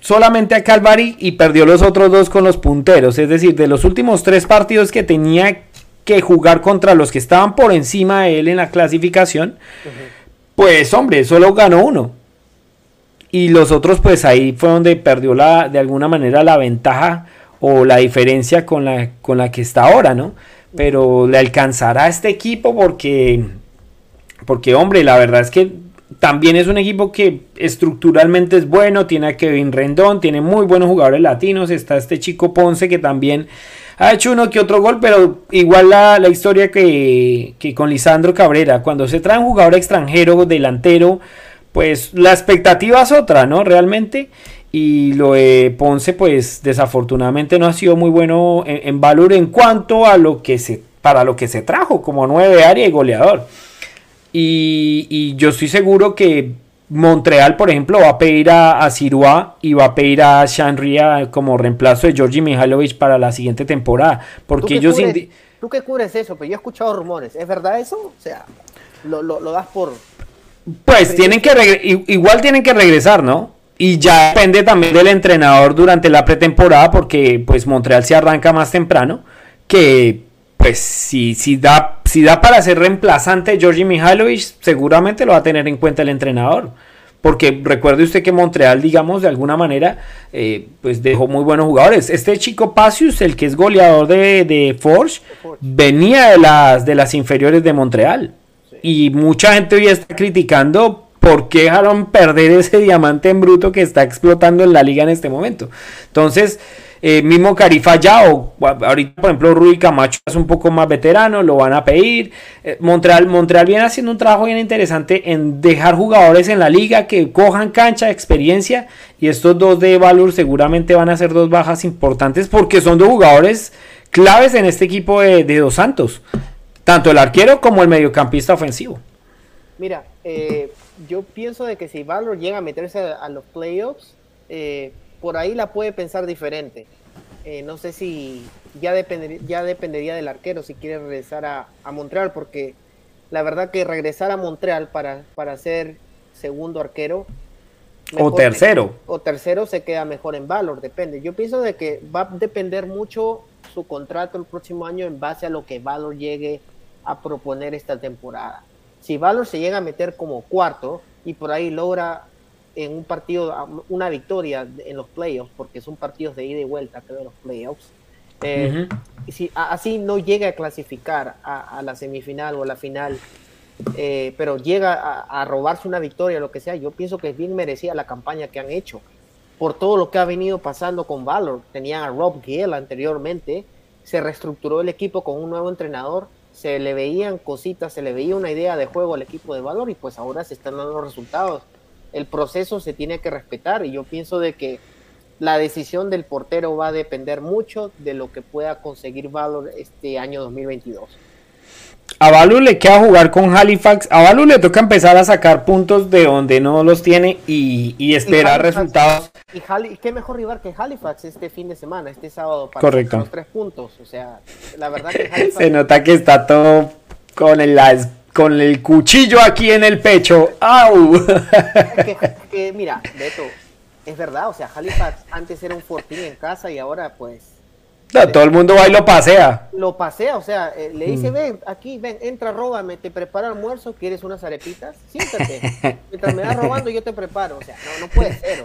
solamente a Calvary y perdió los otros dos con los punteros, es decir, de los últimos tres partidos que tenía que jugar contra los que estaban por encima de él en la clasificación, pues hombre, solo ganó uno. Y los otros, pues ahí fue donde perdió la, de alguna manera la ventaja o la diferencia con la, con la que está ahora, ¿no? Pero le alcanzará este equipo porque, porque hombre, la verdad es que también es un equipo que estructuralmente es bueno, tiene a Kevin Rendón, tiene muy buenos jugadores latinos, está este chico Ponce que también ha hecho uno que otro gol, pero igual la, historia que, con Lisandro Cabrera, cuando se trae un jugador extranjero, delantero, pues la expectativa es otra, ¿no? Realmente. Y lo de Ponce, pues desafortunadamente no ha sido muy bueno en, valor en cuanto a lo que se, para lo que se trajo como nueve área y goleador. Y, yo estoy seguro que Montreal, por ejemplo, va a pedir a, a y va a pedir a Shanria como reemplazo de Georgi Mihailovic para la siguiente temporada. Porque ellos. ¿Tú qué cubres eso? Pero yo he escuchado rumores. ¿Es verdad eso? O sea, lo, lo, das por. Pues tienen que igual tienen que regresar, ¿no? Y ya depende también del entrenador durante la pretemporada, porque pues Montreal se arranca más temprano. Que pues si, si, da, si da para ser reemplazante Georgi Mihailovic, seguramente lo va a tener en cuenta el entrenador. Porque recuerde usted que Montreal, digamos, de alguna manera, eh, pues dejó muy buenos jugadores. Este chico Pasius, el que es goleador de, de Forge, venía de las, de las inferiores de Montreal. Y mucha gente hoy está criticando por qué dejaron perder ese diamante en bruto que está explotando en la liga en este momento. Entonces, eh, mismo Carifa ya, o ahorita por ejemplo Rui Camacho es un poco más veterano, lo van a pedir. Eh, Montreal, Montreal viene haciendo un trabajo bien interesante en dejar jugadores en la liga que cojan cancha, experiencia. Y estos dos de Valor seguramente van a ser dos bajas importantes porque son dos jugadores claves en este equipo de, Dos Santos. Tanto el arquero como el mediocampista ofensivo. Mira, eh, yo pienso de que si Valor llega a meterse a, los playoffs, eh, por ahí la puede pensar diferente. Eh, no sé si ya, ya dependería del arquero si quiere regresar a, Montreal, porque la verdad que regresar a Montreal para, para ser segundo arquero. o tercero. o tercero se queda mejor en Valor, depende. Yo pienso de que va a depender mucho su contrato el próximo año en base a lo que Valor llegue a proponer esta temporada. Si Valor se llega a meter como cuarto y por ahí logra en un partido, una victoria en los playoffs, porque son partidos de ida y vuelta, creo, los playoffs. Eh, y si así no llega a clasificar a, la semifinal o a la final, eh, pero llega a, robarse una victoria, lo que sea, yo pienso que es bien merecida la campaña que han hecho por todo lo que ha venido pasando con Valor. Tenían a Rob Gill anteriormente, se reestructuró el equipo con un nuevo entrenador, se le veían cositas, se le veía una idea de juego al equipo de Valor y pues ahora se están dando resultados el proceso se tiene que respetar y yo pienso de que la decisión del portero va a depender mucho de lo que pueda conseguir Valor este año 2022. A Valor le queda jugar con Halifax. A Valor le toca empezar a sacar puntos de donde no los tiene y, esperar resultados. Y qué mejor rival que Halifax este fin de semana, este sábado, para Correcto. los tres puntos. O sea, la verdad que [laughs] Halifax... Se nota que está todo con el, con el cuchillo aquí en el pecho. ¡Au! [laughs] que, mira, Beto, es verdad, o sea, Halifax antes era un fortín en casa y ahora pues... todo el mundo va y lo pasea. Lo pasea, o sea, eh, le dice, mm. ven, aquí, ven, entra, róbame, te preparo almuerzo, ¿quieres unas arepitas? Siéntate. [laughs] Mientras me vas robando yo te preparo, o sea, no, no puede ser.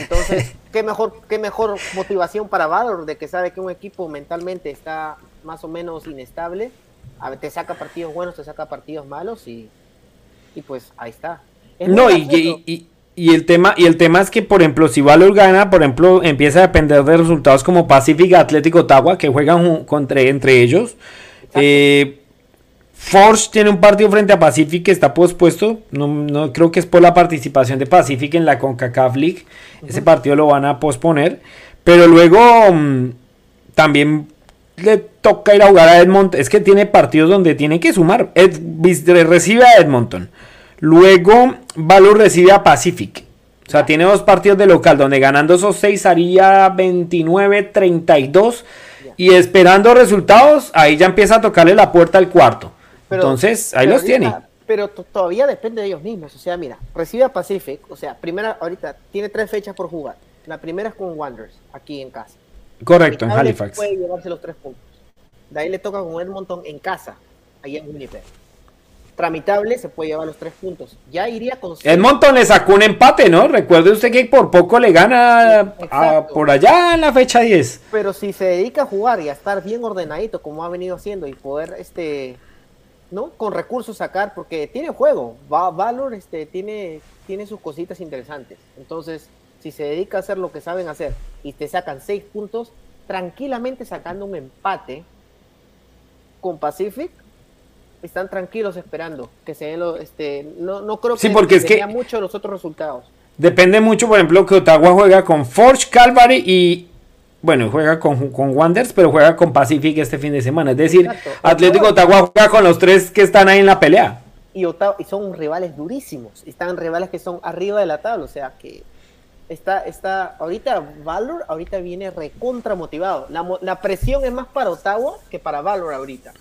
Entonces, ¿qué mejor, qué mejor motivación para Valor de que sabe que un equipo mentalmente está más o menos inestable a te saca partidos buenos, te saca partidos malos y, y pues ahí está. no, y, y, el tema, y el tema es que, por ejemplo, si Valor gana, por ejemplo, empieza a depender de resultados como Pacific Atlético Ottawa, que juegan contra, entre ellos. Eh, Force tiene un partido frente a Pacific que está pospuesto. No, no, creo que es por la participación de Pacific en la CONCACAF League. Ese partido lo van a posponer. Pero luego mm, también le toca ir a jugar a Edmonton. Es que tiene partidos donde tiene que sumar. recibe a Edmonton. Luego Valor recibe a Pacific. O sea, tiene dos partidos de local donde ganando esos seis haría 29-32. Y esperando resultados, ahí ya empieza a tocarle la puerta al cuarto. Entonces, ahí los tiene. Pero todavía depende de ellos mismos. O sea, mira, recibe a Pacific. O sea, primera, ahorita tiene tres fechas por jugar. La primera es con Wanderers, aquí en casa. Correcto, en Halifax. Puede llevarse los tres puntos. De ahí le toca con Edmonton en casa, ahí en Winnipeg. Tramitable se puede llevar los tres puntos. Ya iría con. Edmonton le sacó un empate, ¿no? Recuerde usted que por poco le gana por allá en la fecha 10. Pero si se dedica a jugar y a estar bien ordenadito, como ha venido haciendo, y poder, este, ¿no? Con recursos sacar, porque tiene juego. Valor este, tiene, tiene sus cositas interesantes. Entonces, si se dedica a hacer lo que saben hacer y te sacan seis puntos, tranquilamente sacando un empate con Pacific, están tranquilos esperando que se den los, este, no, no creo que sí, porque es que mucho los otros resultados. Depende mucho, por ejemplo, que Ottawa juega con Forge, Calvary y bueno, juega con, con Wanderers, pero juega con Pacific este fin de semana. Es decir, Atlético Ottawa juega con los tres que están ahí en la pelea. Y, y son rivales durísimos. Están rivales que son arriba de la tabla. O sea que está, está, ahorita Valor ahorita viene recontra motivado. La, la presión es más para Ottawa que para Valor ahorita.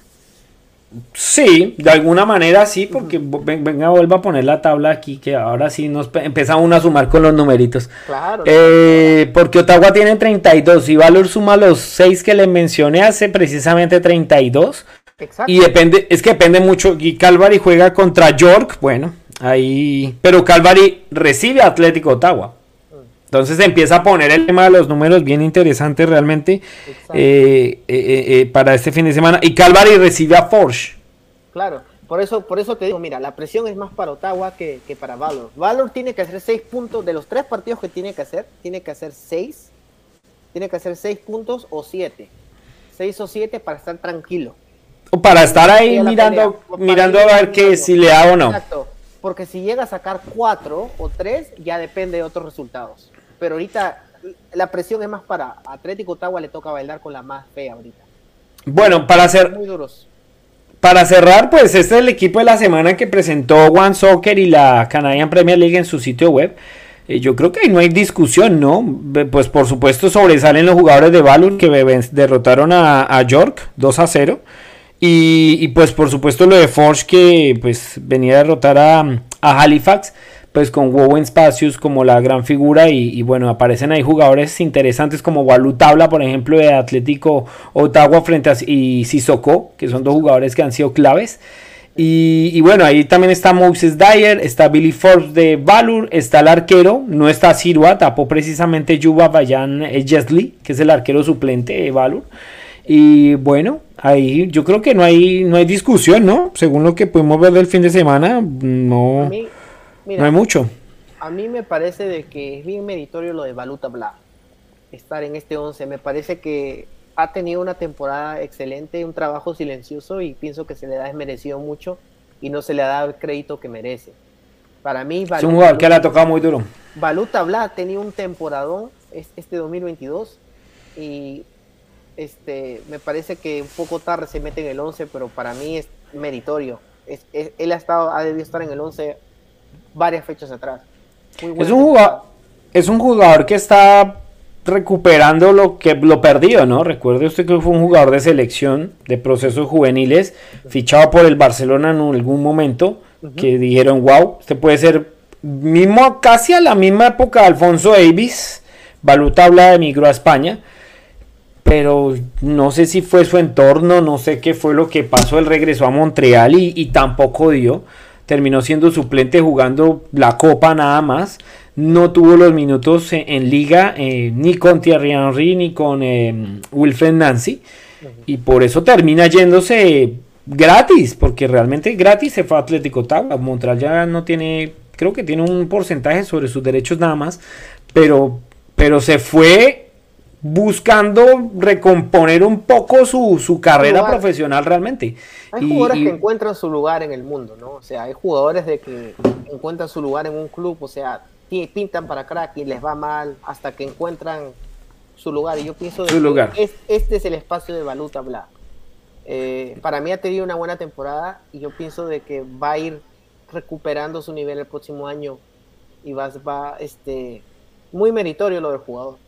Sí, de alguna manera sí, porque venga, vuelva a poner la tabla aquí, que ahora sí nos empezamos a sumar con los numeritos. Claro. Eh, porque Ottawa tiene 32 y Valor suma los 6 que le mencioné hace precisamente 32. Exacto. Y depende, es que depende mucho. Y Calvary juega contra York, bueno, ahí. Pero Calvary recibe a Atlético Ottawa. Entonces empieza a poner el tema de los números bien interesante realmente eh, eh, eh, para este fin de semana. Y Calvary recibe a Forge. Claro, por eso, por eso te digo, mira, la presión es más para Ottawa que, para Valor. Valor tiene que hacer seis puntos de los tres partidos que tiene que hacer, tiene que hacer seis, tiene que hacer seis puntos o siete, seis o siete para estar tranquilo. O para estar ahí mirando, mirando a ver que si le da o no. Exacto, porque si llega a sacar cuatro o tres, ya depende de otros resultados pero ahorita la presión es más para Atlético Ottawa le toca bailar con la más fea ahorita. Bueno, para hacer Para cerrar, pues este es el equipo de la semana que presentó One Soccer y la Canadian Premier League en su sitio web. Eh, yo creo que ahí no hay discusión, ¿no? Pues por supuesto sobresalen los jugadores de Valor que derrotaron a, York 2 a 0. Y, pues por supuesto lo de Forge que pues venía a derrotar a, a Halifax pues con Wowen Spacios como la gran figura y, bueno, aparecen ahí jugadores interesantes como Walu Tabla, por ejemplo, de Atlético Ottawa frente a y Sissoko, que son dos jugadores que han sido claves. Y, bueno, ahí también está Moses Dyer, está Billy Forbes de Valur, está el arquero, no está Sirwa, tapó precisamente Yuba Bayan Jesli, que es el arquero suplente de Valur. Y bueno, ahí yo creo que no hay, no hay discusión, ¿no? Según lo que pudimos ver del fin de semana, no no hay mucho. A mí me parece de que es bien meritorio lo de Baluta Bla. Estar en este 11. Me parece que ha tenido una temporada excelente, un trabajo silencioso y pienso que se le ha desmerecido mucho y no se le ha dado el crédito que merece. Para mí, es un jugador que le ha tocado muy duro. Baluta Bla ha tenido un temporadón este 2022 y este me parece que un poco tarde se mete en el 11, pero para mí es meritorio. él ha estado ha debido estar en el 11 varias fechas atrás. es, un jugador, es un jugador que está recuperando lo que lo perdido, ¿no? Recuerde usted que fue un jugador de selección de procesos juveniles, fichado por el Barcelona en algún momento, que dijeron, wow, este puede ser mismo casi a la misma época de Alfonso Davis, Baluta habla de migró a España, pero no sé si fue su entorno, no sé qué fue lo que pasó, él regresó a Montreal y, y tampoco dio terminó siendo suplente jugando la Copa nada más. No tuvo los minutos en, liga eh, ni con Thierry Henry ni con eh, Wilfred Nancy. Y por eso termina yéndose gratis, porque realmente gratis se fue a Atlético Ottawa. Montreal ya no tiene, creo que tiene un porcentaje sobre sus derechos nada más, pero, pero se fue buscando recomponer un poco su, carrera profesional realmente. Hay jugadores que encuentran su lugar en el mundo, ¿no? O sea, hay jugadores de que encuentran su lugar en un club, o sea, pintan para crack y les va mal hasta que encuentran su lugar. Y yo pienso su lugar. este es el espacio de Baluta Bla. Eh, para mí ha tenido una buena temporada y yo pienso de que va a ir recuperando su nivel el próximo año y va, va este, muy meritorio lo del jugador.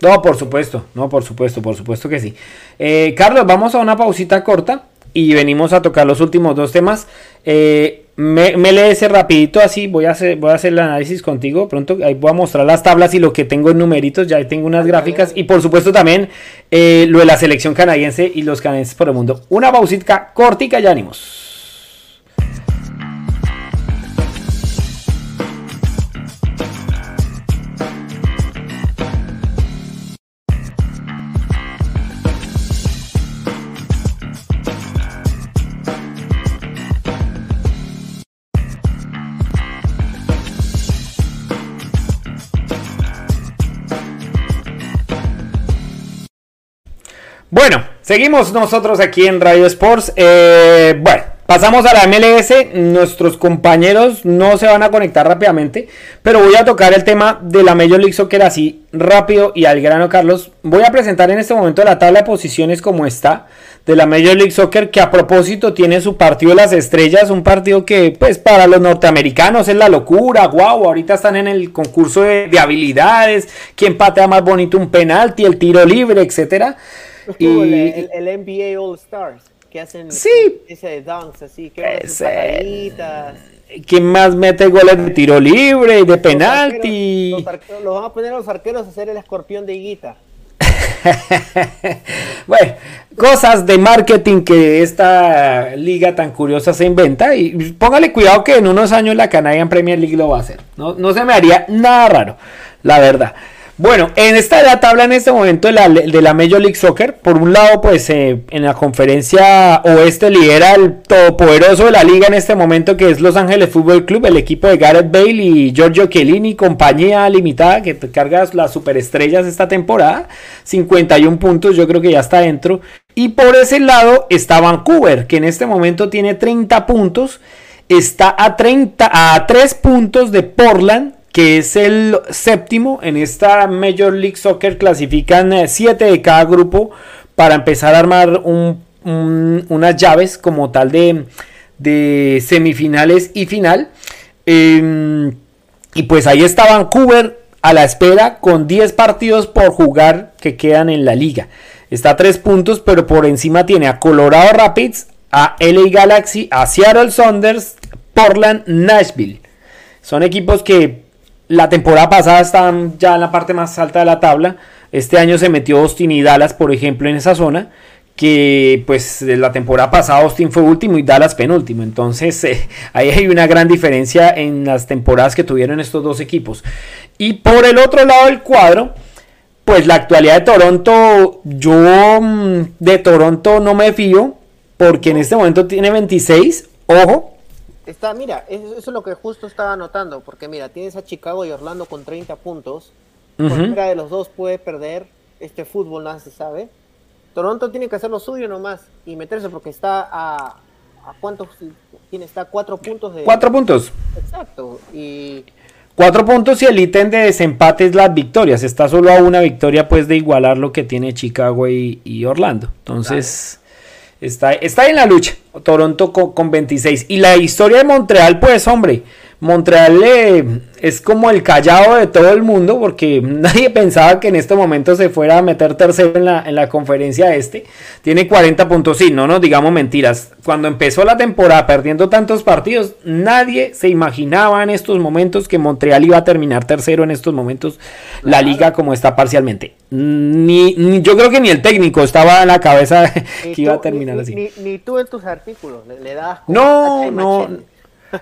No, por supuesto, no, por supuesto, por supuesto que sí. Eh, Carlos, vamos a una pausita corta y venimos a tocar los últimos dos temas. Eh, me, me ese rapidito así, voy a, hacer, voy a hacer el análisis contigo. Pronto ahí voy a mostrar las tablas y lo que tengo en numeritos, ya tengo unas gráficas. Y por supuesto también eh, lo de la selección canadiense y los canadienses por el mundo. Una pausita cortica, ya ánimos. Bueno, seguimos nosotros aquí en Radio Sports. Eh, bueno, Pasamos a la MLS, nuestros compañeros no se van a conectar rápidamente, pero voy a tocar el tema de la Major League Soccer así rápido y al grano, Carlos. Voy a presentar en este momento la tabla de posiciones como está de la Major League Soccer, que a propósito tiene su partido de las estrellas, un partido que pues para los norteamericanos es la locura, wow, ahorita están en el concurso de, habilidades, quién patea más bonito un penalti, el tiro libre, etcétera. Y... El, el NBA All Stars que hacen sí. ese de dunks así, que ese... ¿Quién más mete goles de tiro libre y de penalti? Los, van a poner a los arqueros a hacer el escorpión de higuita. [laughs] bueno, cosas de marketing que esta liga tan curiosa se inventa y póngale cuidado que en unos años la Canadian Premier League lo va a hacer. No, no se me haría nada raro, la verdad. Bueno, en esta la tabla en este momento de la, de la Major League Soccer, por un lado, pues eh, en la conferencia oeste lidera el todopoderoso de la liga en este momento, que es Los Ángeles Fútbol Club, el equipo de Gareth Bale y Giorgio Chiellini, compañía limitada que carga las superestrellas esta temporada, 51 puntos, yo creo que ya está dentro. Y por ese lado está Vancouver, que en este momento tiene 30 puntos, está a 30 a 3 puntos de Portland que es el séptimo. En esta Major League Soccer clasifican 7 eh, de cada grupo para empezar a armar unas llaves como tal de, semifinales y final. Em, y pues ahí está Vancouver a la espera con 10 partidos por jugar que quedan en la liga. Está a 3 puntos, pero por encima tiene a Colorado Rapids, a LA Galaxy, a Seattle Saunders, Portland, Nashville. Son equipos que la temporada pasada estaban ya en la parte más alta de la tabla. Este año se metió Austin y Dallas, por ejemplo, en esa zona. Que pues la temporada pasada Austin fue último y Dallas penúltimo. Entonces [laughs] eh, ahí hay una gran diferencia en las temporadas que tuvieron estos dos equipos. Y por el otro lado del cuadro, pues la actualidad de Toronto, yo mm, de Toronto no me fío. Porque en este momento tiene 26. Ojo, Está, mira, eso, es lo que justo estaba notando, porque mira, tienes a Chicago y Orlando con 30 puntos. Cualquiera de los dos puede perder este fútbol, nada se sabe. Toronto tiene que hacer lo suyo nomás y meterse porque está a, a cuántos tiene está cuatro puntos de cuatro puntos. Exacto y cuatro puntos y el ítem de desempate es las victorias está solo a una victoria pues de igualar lo que tiene Chicago y, Orlando. Entonces Está, está en la lucha. Toronto con, 26. Y la historia de Montreal, pues, hombre. Montreal eh, es como el callado de todo el mundo porque [laughs] nadie pensaba que en este momento se fuera a meter tercero en la, en la conferencia este. Tiene 40 puntos, sí, no nos digamos mentiras. Cuando empezó la temporada perdiendo tantos partidos, nadie se imaginaba en estos momentos que Montreal iba a terminar tercero en estos momentos la liga como está parcialmente. Ni, yo creo que ni el técnico estaba en la cabeza [laughs] que iba a terminar así. Ni, tú en tus artículos le, das... No, no,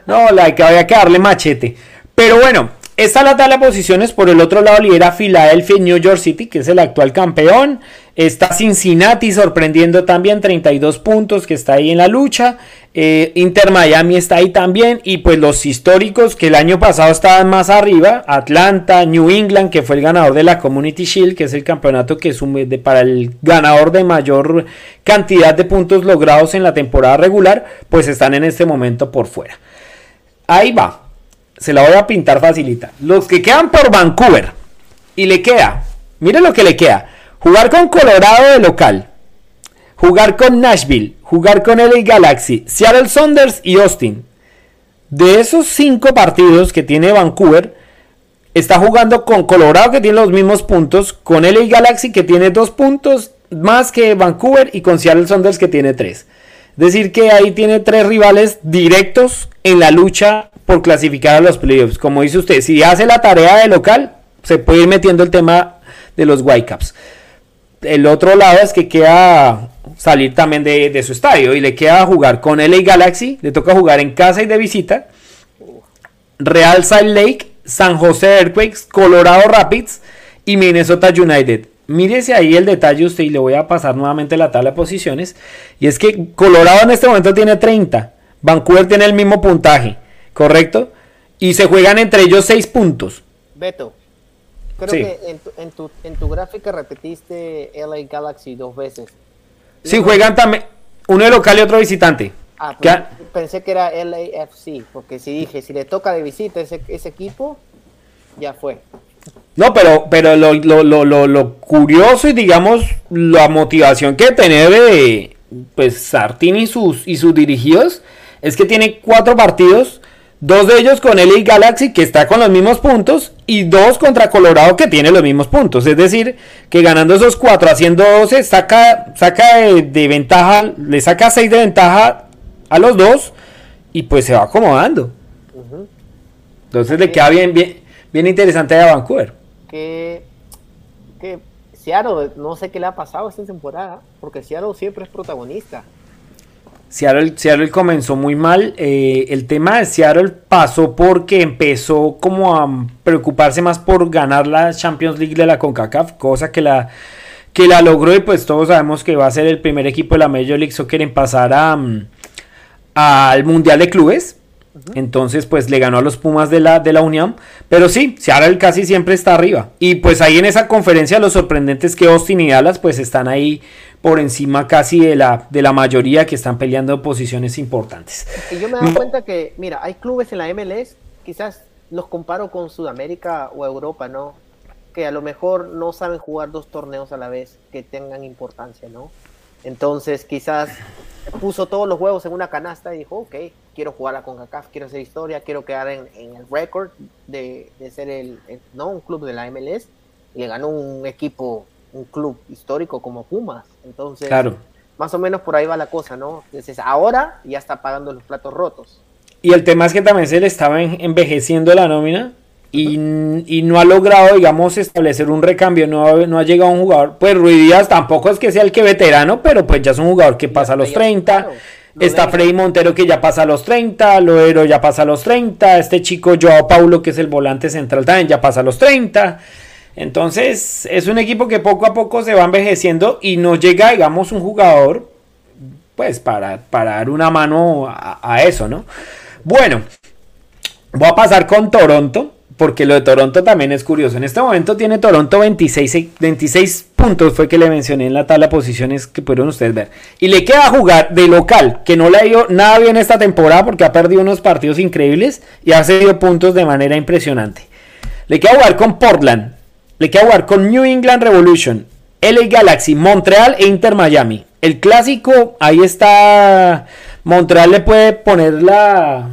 no, la que había que darle machete. Pero bueno, esta la tabla de posiciones. Por el otro lado lidera Philadelphia y New York City, que es el actual campeón. Está Cincinnati sorprendiendo también, 32 puntos, que está ahí en la lucha. Eh, Inter Miami está ahí también. Y pues los históricos que el año pasado estaban más arriba. Atlanta, New England, que fue el ganador de la Community Shield, que es el campeonato que sume para el ganador de mayor cantidad de puntos logrados en la temporada regular, pues están en este momento por fuera. Ahí va se la voy a pintar facilita. Los que quedan por Vancouver y le queda, miren lo que le queda. Jugar con Colorado de local, jugar con Nashville, jugar con LA Galaxy, Seattle Saunders y Austin. De esos cinco partidos que tiene Vancouver, está jugando con Colorado que tiene los mismos puntos, con LA Galaxy que tiene dos puntos más que Vancouver y con Seattle Saunders que tiene tres. Decir, que ahí tiene tres rivales directos en la lucha por clasificar a los playoffs. Como dice usted, si hace la tarea de local, se puede ir metiendo el tema de los Whitecaps. El otro lado es que queda salir también de, su estadio y le queda jugar con LA Galaxy, le toca jugar en casa y de visita. Real Salt Lake, San José Earthquakes, Colorado Rapids y Minnesota United. Mírese ahí el detalle usted y le voy a pasar nuevamente la tabla de posiciones. Y es que Colorado en este momento tiene 30. Vancouver tiene el mismo puntaje. ¿correcto? Y se juegan entre ellos seis puntos. Beto, creo que en tu, en, tu, gráfica repetiste LA Galaxy dos veces. Sí, juegan también uno de local y otro visitante. Ah, pues pensé que era LAFC, porque si dije, si le toca de visita ese, ese equipo, ya fue. No, pero, pero lo, lo, lo, lo, curioso y digamos la motivación que tiene de pues Sartini y sus, y sus dirigidos es que tiene cuatro partidos Dos de ellos con LA Galaxy, que está con los mismos puntos, y dos contra Colorado, que tiene los mismos puntos. Es decir, que ganando esos cuatro, haciendo 12, saca, saca de, ventaja, le saca seis de ventaja a los dos, y pues se va acomodando. Entonces le queda bien, bien, bien interesante a Vancouver. Que, que Seattle, no sé qué le ha pasado esta temporada, porque Seattle siempre es protagonista. Seattle, comenzó muy mal. Eh, el tema de Seattle pasó porque empezó como a preocuparse más por ganar la Champions League de la CONCACAF, cosa que la, que la logró y pues todos sabemos que va a ser el primer equipo de la Major League Soccer en pasar a, mm, al Mundial de Clubes. Entonces, pues le ganó a los Pumas de la, de la Unión. Pero sí, Seattle casi siempre está arriba. Y pues ahí en esa conferencia, lo sorprendente es que Austin y Dallas, pues están ahí por encima casi de la, de la mayoría que están peleando posiciones importantes. Y yo me doy cuenta que, mira, hay clubes en la MLS, quizás los comparo con Sudamérica o Europa, ¿no? Que a lo mejor no saben jugar dos torneos a la vez que tengan importancia, ¿no? Entonces, quizás puso todos los huevos en una canasta y dijo, ok, quiero jugar a CONCACAF, quiero hacer historia, quiero quedar en, el récord de, ser el, ¿no? un club de la MLS y le ganó un equipo, un club histórico como Pumas. Entonces, claro. más o menos por ahí va la cosa, ¿no? Entonces, ahora ya está pagando los platos rotos. Y el tema es que también se le estaba envejeciendo la nómina y, no ha logrado, digamos, establecer un recambio, no ha, no ha llegado un jugador, pues Ruidías tampoco es que sea el que veterano, pero pues ya es un jugador que pasa a los 30, está Freddy Montero que ya pasa a los 30, Loero ya pasa a los 30, este chico Joao Paulo que es el volante central también ya pasa a los 30, entonces es un equipo que poco a poco se va envejeciendo y no llega, digamos, un jugador, pues para, para dar una mano a, a eso, ¿no? Bueno, voy a pasar con Toronto porque lo de Toronto también es curioso. En este momento tiene Toronto 26, 26 puntos, fue que le mencioné en la tabla posiciones que pudieron ustedes ver. Y le queda jugar de local, que no le ha ido nada bien esta temporada porque ha perdido unos partidos increíbles y ha cedido puntos de manera impresionante. Le queda jugar con Portland, le queda jugar con New England Revolution, LA Galaxy, Montreal e Inter Miami. El clásico, ahí está. Montreal le puede poner la,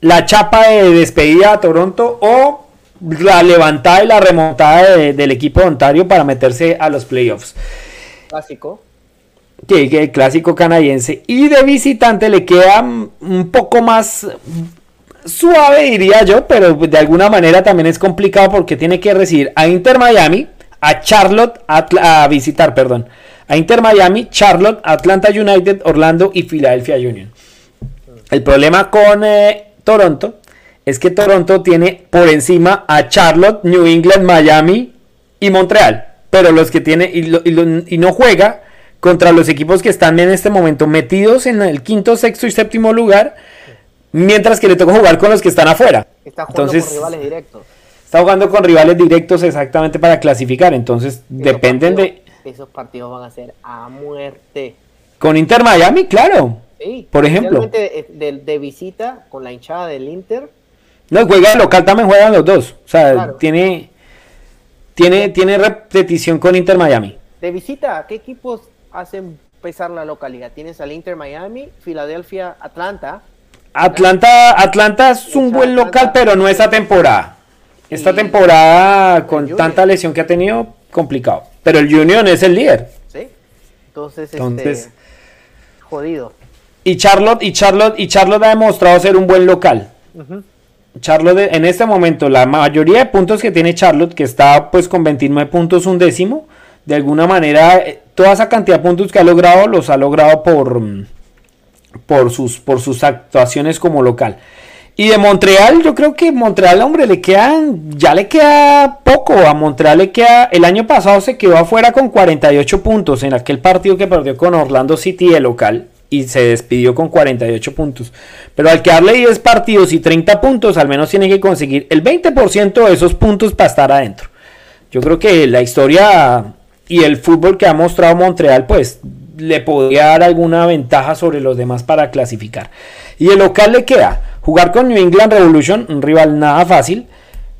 la chapa de despedida a Toronto o la levantada y la remontada del equipo de Ontario para meterse a los playoffs. Clásico. Que, clásico canadiense. Y de visitante le queda un poco más suave, diría yo, pero de alguna manera también es complicado porque tiene que recibir a Inter Miami, a Charlotte, a, visitar, perdón, a Inter Miami, Charlotte, Atlanta United, Orlando y Philadelphia Union. El problema con eh, Toronto es que Toronto tiene por encima a Charlotte, New England, Miami y Montreal. Pero los que tiene y, no juega contra los equipos que están en este momento metidos en el quinto, sexto y séptimo lugar, mientras que le toca jugar con los que están afuera. Está jugando con rivales directos. Está jugando con rivales directos exactamente para clasificar. Entonces dependen de. Esos partidos van a ser a muerte. Con Inter Miami, claro. Sí, por ejemplo. De, de visita con la hinchada del Inter no, juega local también juegan los dos. O sea, tiene, tiene, tiene repetición con Inter Miami. De visita, ¿qué equipos hacen pesar la localidad? Tienes al Inter Miami, Filadelfia, Atlanta. Atlanta, Atlanta es un buen local, pero no esta temporada. Esta temporada, con tanta lesión que ha tenido, complicado. Pero el Union es el líder. Sí. Entonces, Entonces este, jodido. Y Charlotte, y Charlotte, y Charlotte ha demostrado ser un buen local. Charlotte en este momento la mayoría de puntos que tiene Charlotte, que está pues con 29 puntos un décimo, de alguna manera eh, toda esa cantidad de puntos que ha logrado los ha logrado por, por, sus, por sus actuaciones como local. Y de Montreal, yo creo que Montreal, hombre, le quedan, ya le queda poco. A Montreal le queda, el año pasado se quedó afuera con 48 puntos en aquel partido que perdió con Orlando City de local y se despidió con 48 puntos. Pero al quedarle 10 partidos y 30 puntos, al menos tiene que conseguir el 20% de esos puntos para estar adentro. Yo creo que la historia y el fútbol que ha mostrado Montreal, pues le podría dar alguna ventaja sobre los demás para clasificar. Y el local le queda jugar con New England Revolution, un rival nada fácil,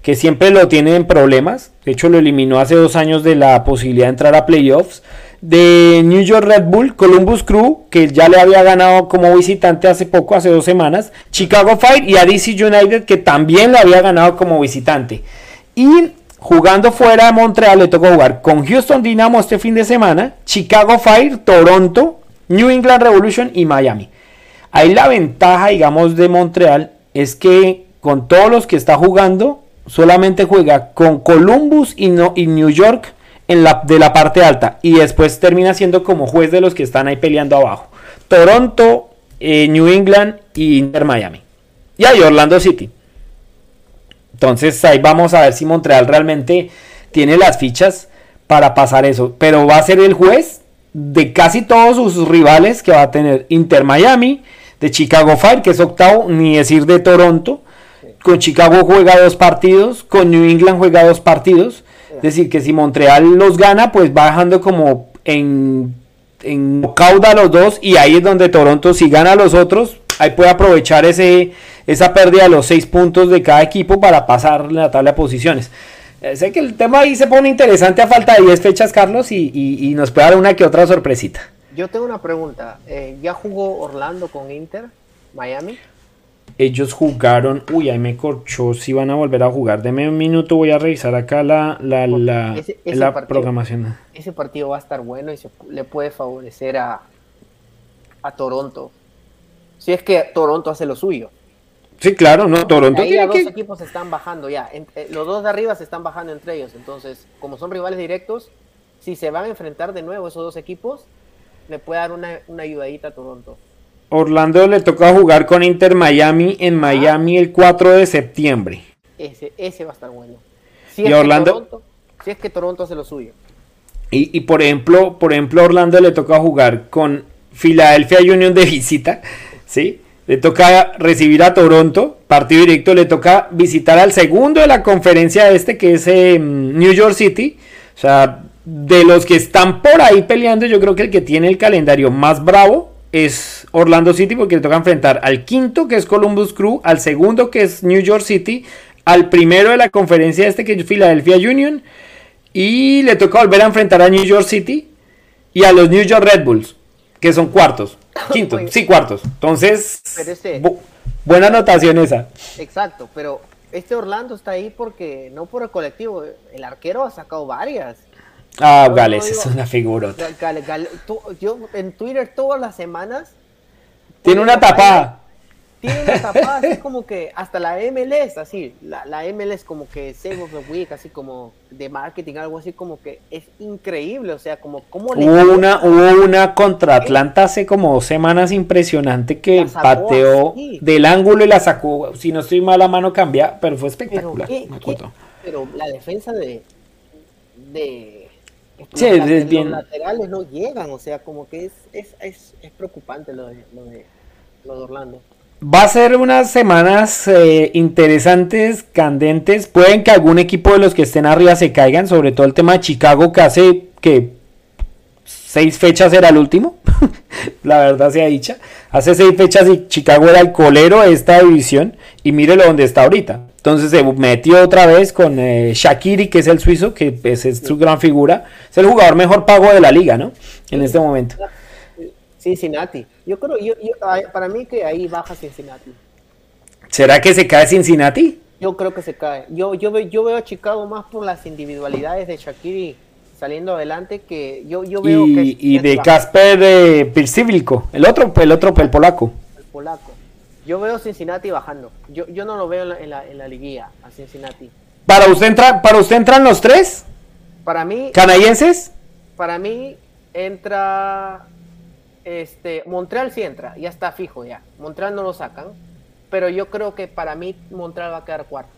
que siempre lo tiene en problemas. De hecho, lo eliminó hace dos años de la posibilidad de entrar a playoffs. De New York Red Bull, Columbus Crew, que ya le había ganado como visitante hace poco, hace dos semanas. Chicago Fire y a DC United, que también le había ganado como visitante. Y Jugando fuera de Montreal le tocó jugar con Houston Dynamo este fin de semana, Chicago Fire, Toronto, New England Revolution y Miami. Ahí la ventaja, digamos, de Montreal es que con todos los que está jugando, solamente juega con Columbus y, no, y New York en la, de la parte alta. Y después termina siendo como juez de los que están ahí peleando abajo. Toronto, eh, New England y Inter Miami. Y ahí Orlando City. Entonces ahí vamos a ver si Montreal realmente tiene las fichas para pasar eso. Pero va a ser el juez de casi todos sus rivales que va a tener Inter Miami, de Chicago Fire, que es octavo, ni decir de Toronto. Con Chicago juega dos partidos, con New England juega dos partidos. Es decir, que si Montreal los gana, pues va dejando como en, en cauda los dos. Y ahí es donde Toronto, si gana a los otros, ahí puede aprovechar ese, esa pérdida de los seis puntos de cada equipo para pasar la tabla de posiciones. Eh, sé que el tema ahí se pone interesante a falta de 10 fechas, Carlos, y, nos puede dar una que otra sorpresita. Yo tengo una pregunta. Eh, ¿Ya jugó Orlando con Inter, Miami? Ellos jugaron, uy, ahí me corchó, si van a volver a jugar. Deme un minuto, voy a revisar acá la, la, la, programación. Ese partido va a estar bueno y se, le puede favorecer a, a Toronto. Si es que Toronto hace lo suyo. Sí, claro, no, Toronto Ahí los dos equipos están bajando ya. Eh, los dos de arriba se están bajando entre ellos. Entonces, como son rivales directos, si se van a enfrentar de nuevo esos dos equipos, le puede dar una, ayudadita a Toronto. Orlando le toca jugar con Inter Miami en ah. Miami el 4 de septiembre. Ese, ese va a estar bueno. Si y Orlando... si es que Toronto hace lo suyo. Y, y, por ejemplo, por ejemplo, Orlando le toca jugar con Philadelphia Union de visita, [laughs] ¿sí? le toca recibir a Toronto, partido directo, le toca visitar al segundo de la conferencia este, que es em, New York City. O sea, de los que están por ahí peleando, yo creo que el que tiene el calendario más bravo es Orlando City, porque le toca enfrentar al quinto, que es Columbus Crew, al segundo, que es New York City, al primero de la conferencia este, que es Philadelphia Union, y le toca volver a enfrentar a New York City y a los New York Red Bulls, que son cuartos. [laughs] Quinto, sí, cuartos. Entonces, este buena anotación esa. Exacto, pero este Orlando está ahí porque no por el colectivo, el arquero ha sacado varias. Ah, Gales es una figura. yo en Twitter todas las semanas. Tiene una tapada tiene una tapada así [laughs] como que hasta la MLS, así, la, la MLS como que Save of the Week, así como de marketing, algo así como que es increíble, o sea, como hubo una Hubo una contra Atlanta hace como dos semanas impresionante que pateó del ángulo y la sacó, si no estoy mal, la mano cambia, pero fue espectacular. Pero, la defensa de... de sí, los, bien. laterales no llegan, o sea, como que es, es, es, es preocupante lo de, lo de, lo de Orlando. Va a ser unas semanas eh, interesantes, candentes. Pueden que algún equipo de los que estén arriba se caigan, sobre todo el tema de Chicago, que hace que seis fechas era el último. [laughs] la verdad sea dicha. Hace seis fechas y Chicago era el colero de esta división. Y mírelo donde está ahorita. Entonces se metió otra vez con eh, Shakiri, que es el suizo, que es, es su gran figura. Es el jugador mejor pago de la liga, ¿no? En este momento. Cincinnati. Yo creo, yo, para mí que ahí baja Cincinnati. ¿Será que se cae Cincinnati? Yo creo que se cae. Yo, yo, yo veo a Chicago más por las individualidades de Shakiri saliendo adelante que yo, yo veo y, que... y de Kasper eh, el otro, el otro, el polaco. El polaco. Yo veo Cincinnati bajando. Yo, yo no lo veo en la, en la, liguilla a Cincinnati. ¿Para usted, entra, ¿Para usted entran los tres? Para mí... ¿Canadienses? Para mí entra este, Montreal sí entra, ya está fijo ya. Montreal no lo sacan, pero yo creo que para mí Montreal va a quedar cuarto.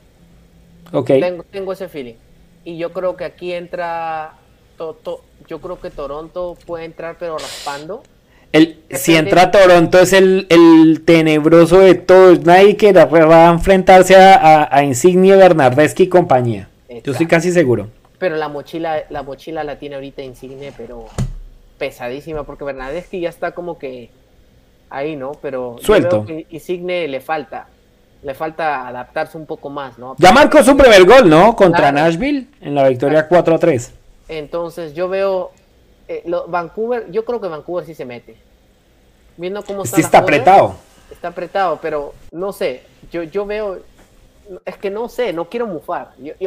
Ok. Tengo, ese feeling. Y yo creo que aquí entra, yo creo que Toronto puede entrar pero raspando. El, si entra Toronto es el, tenebroso de todos. Nadie que va a enfrentarse a, a, Insigne, Bernardeschi y compañía. Yo estoy casi seguro. Pero la mochila, la mochila la tiene ahorita Insigne, pero pesadísima porque Bernadeschi ya está como que ahí, ¿no? Pero suelto. Y Signe le falta, le falta adaptarse un poco más, ¿no? Ya marcó su primer gol, ¿no? Contra Nashville en la victoria 4 a 3. Entonces yo veo eh, Vancouver, yo creo que Vancouver sí se mete. Viendo cómo está. Sí está apretado. Está apretado, pero no sé. Yo, yo veo. Es que no sé, no quiero mufar. Yo, [laughs]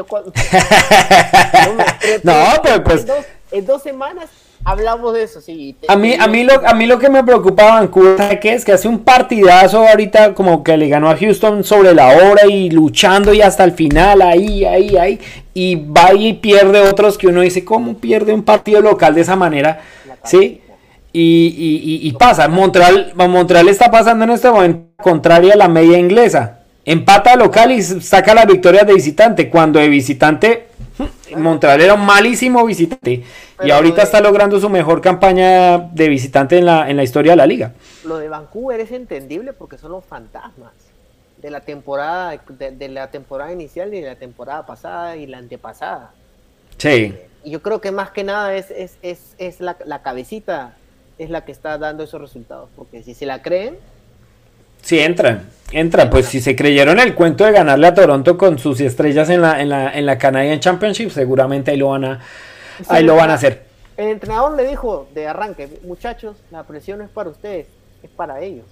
no, [laughs] pues, pues. en dos semanas hablamos de eso, sí. a mí, a mí lo, a mí lo que me preocupa Vancouver que es que hace un partidazo ahorita como que le ganó a Houston sobre la hora y luchando y hasta el final ahí, ahí, ahí y va y pierde otros que uno dice cómo pierde un partido local de esa manera, sí. Y, y, y, pasa, Montreal, Montreal está pasando en este momento contraria a la media inglesa. Empata local y saca la victoria de visitante. Cuando de visitante Montreal era un malísimo visitante y ahorita está logrando su mejor campaña de visitante en la, en la historia de la liga. Lo de Vancouver es entendible porque son los fantasmas de la temporada de, la temporada inicial y de la temporada pasada y la antepasada. Sí. Y yo creo que más que nada es, es, es, es la, la, cabecita es la que está dando esos resultados, porque si se la creen... Sí, entran. Entra, pues si se creyeron el cuento de ganarle a Toronto con sus estrellas en la, en la, en la Canadian Championship, seguramente ahí lo van a, ahí lo van a hacer. El entrenador le dijo de arranque, muchachos, la presión no es para ustedes, es para ellos.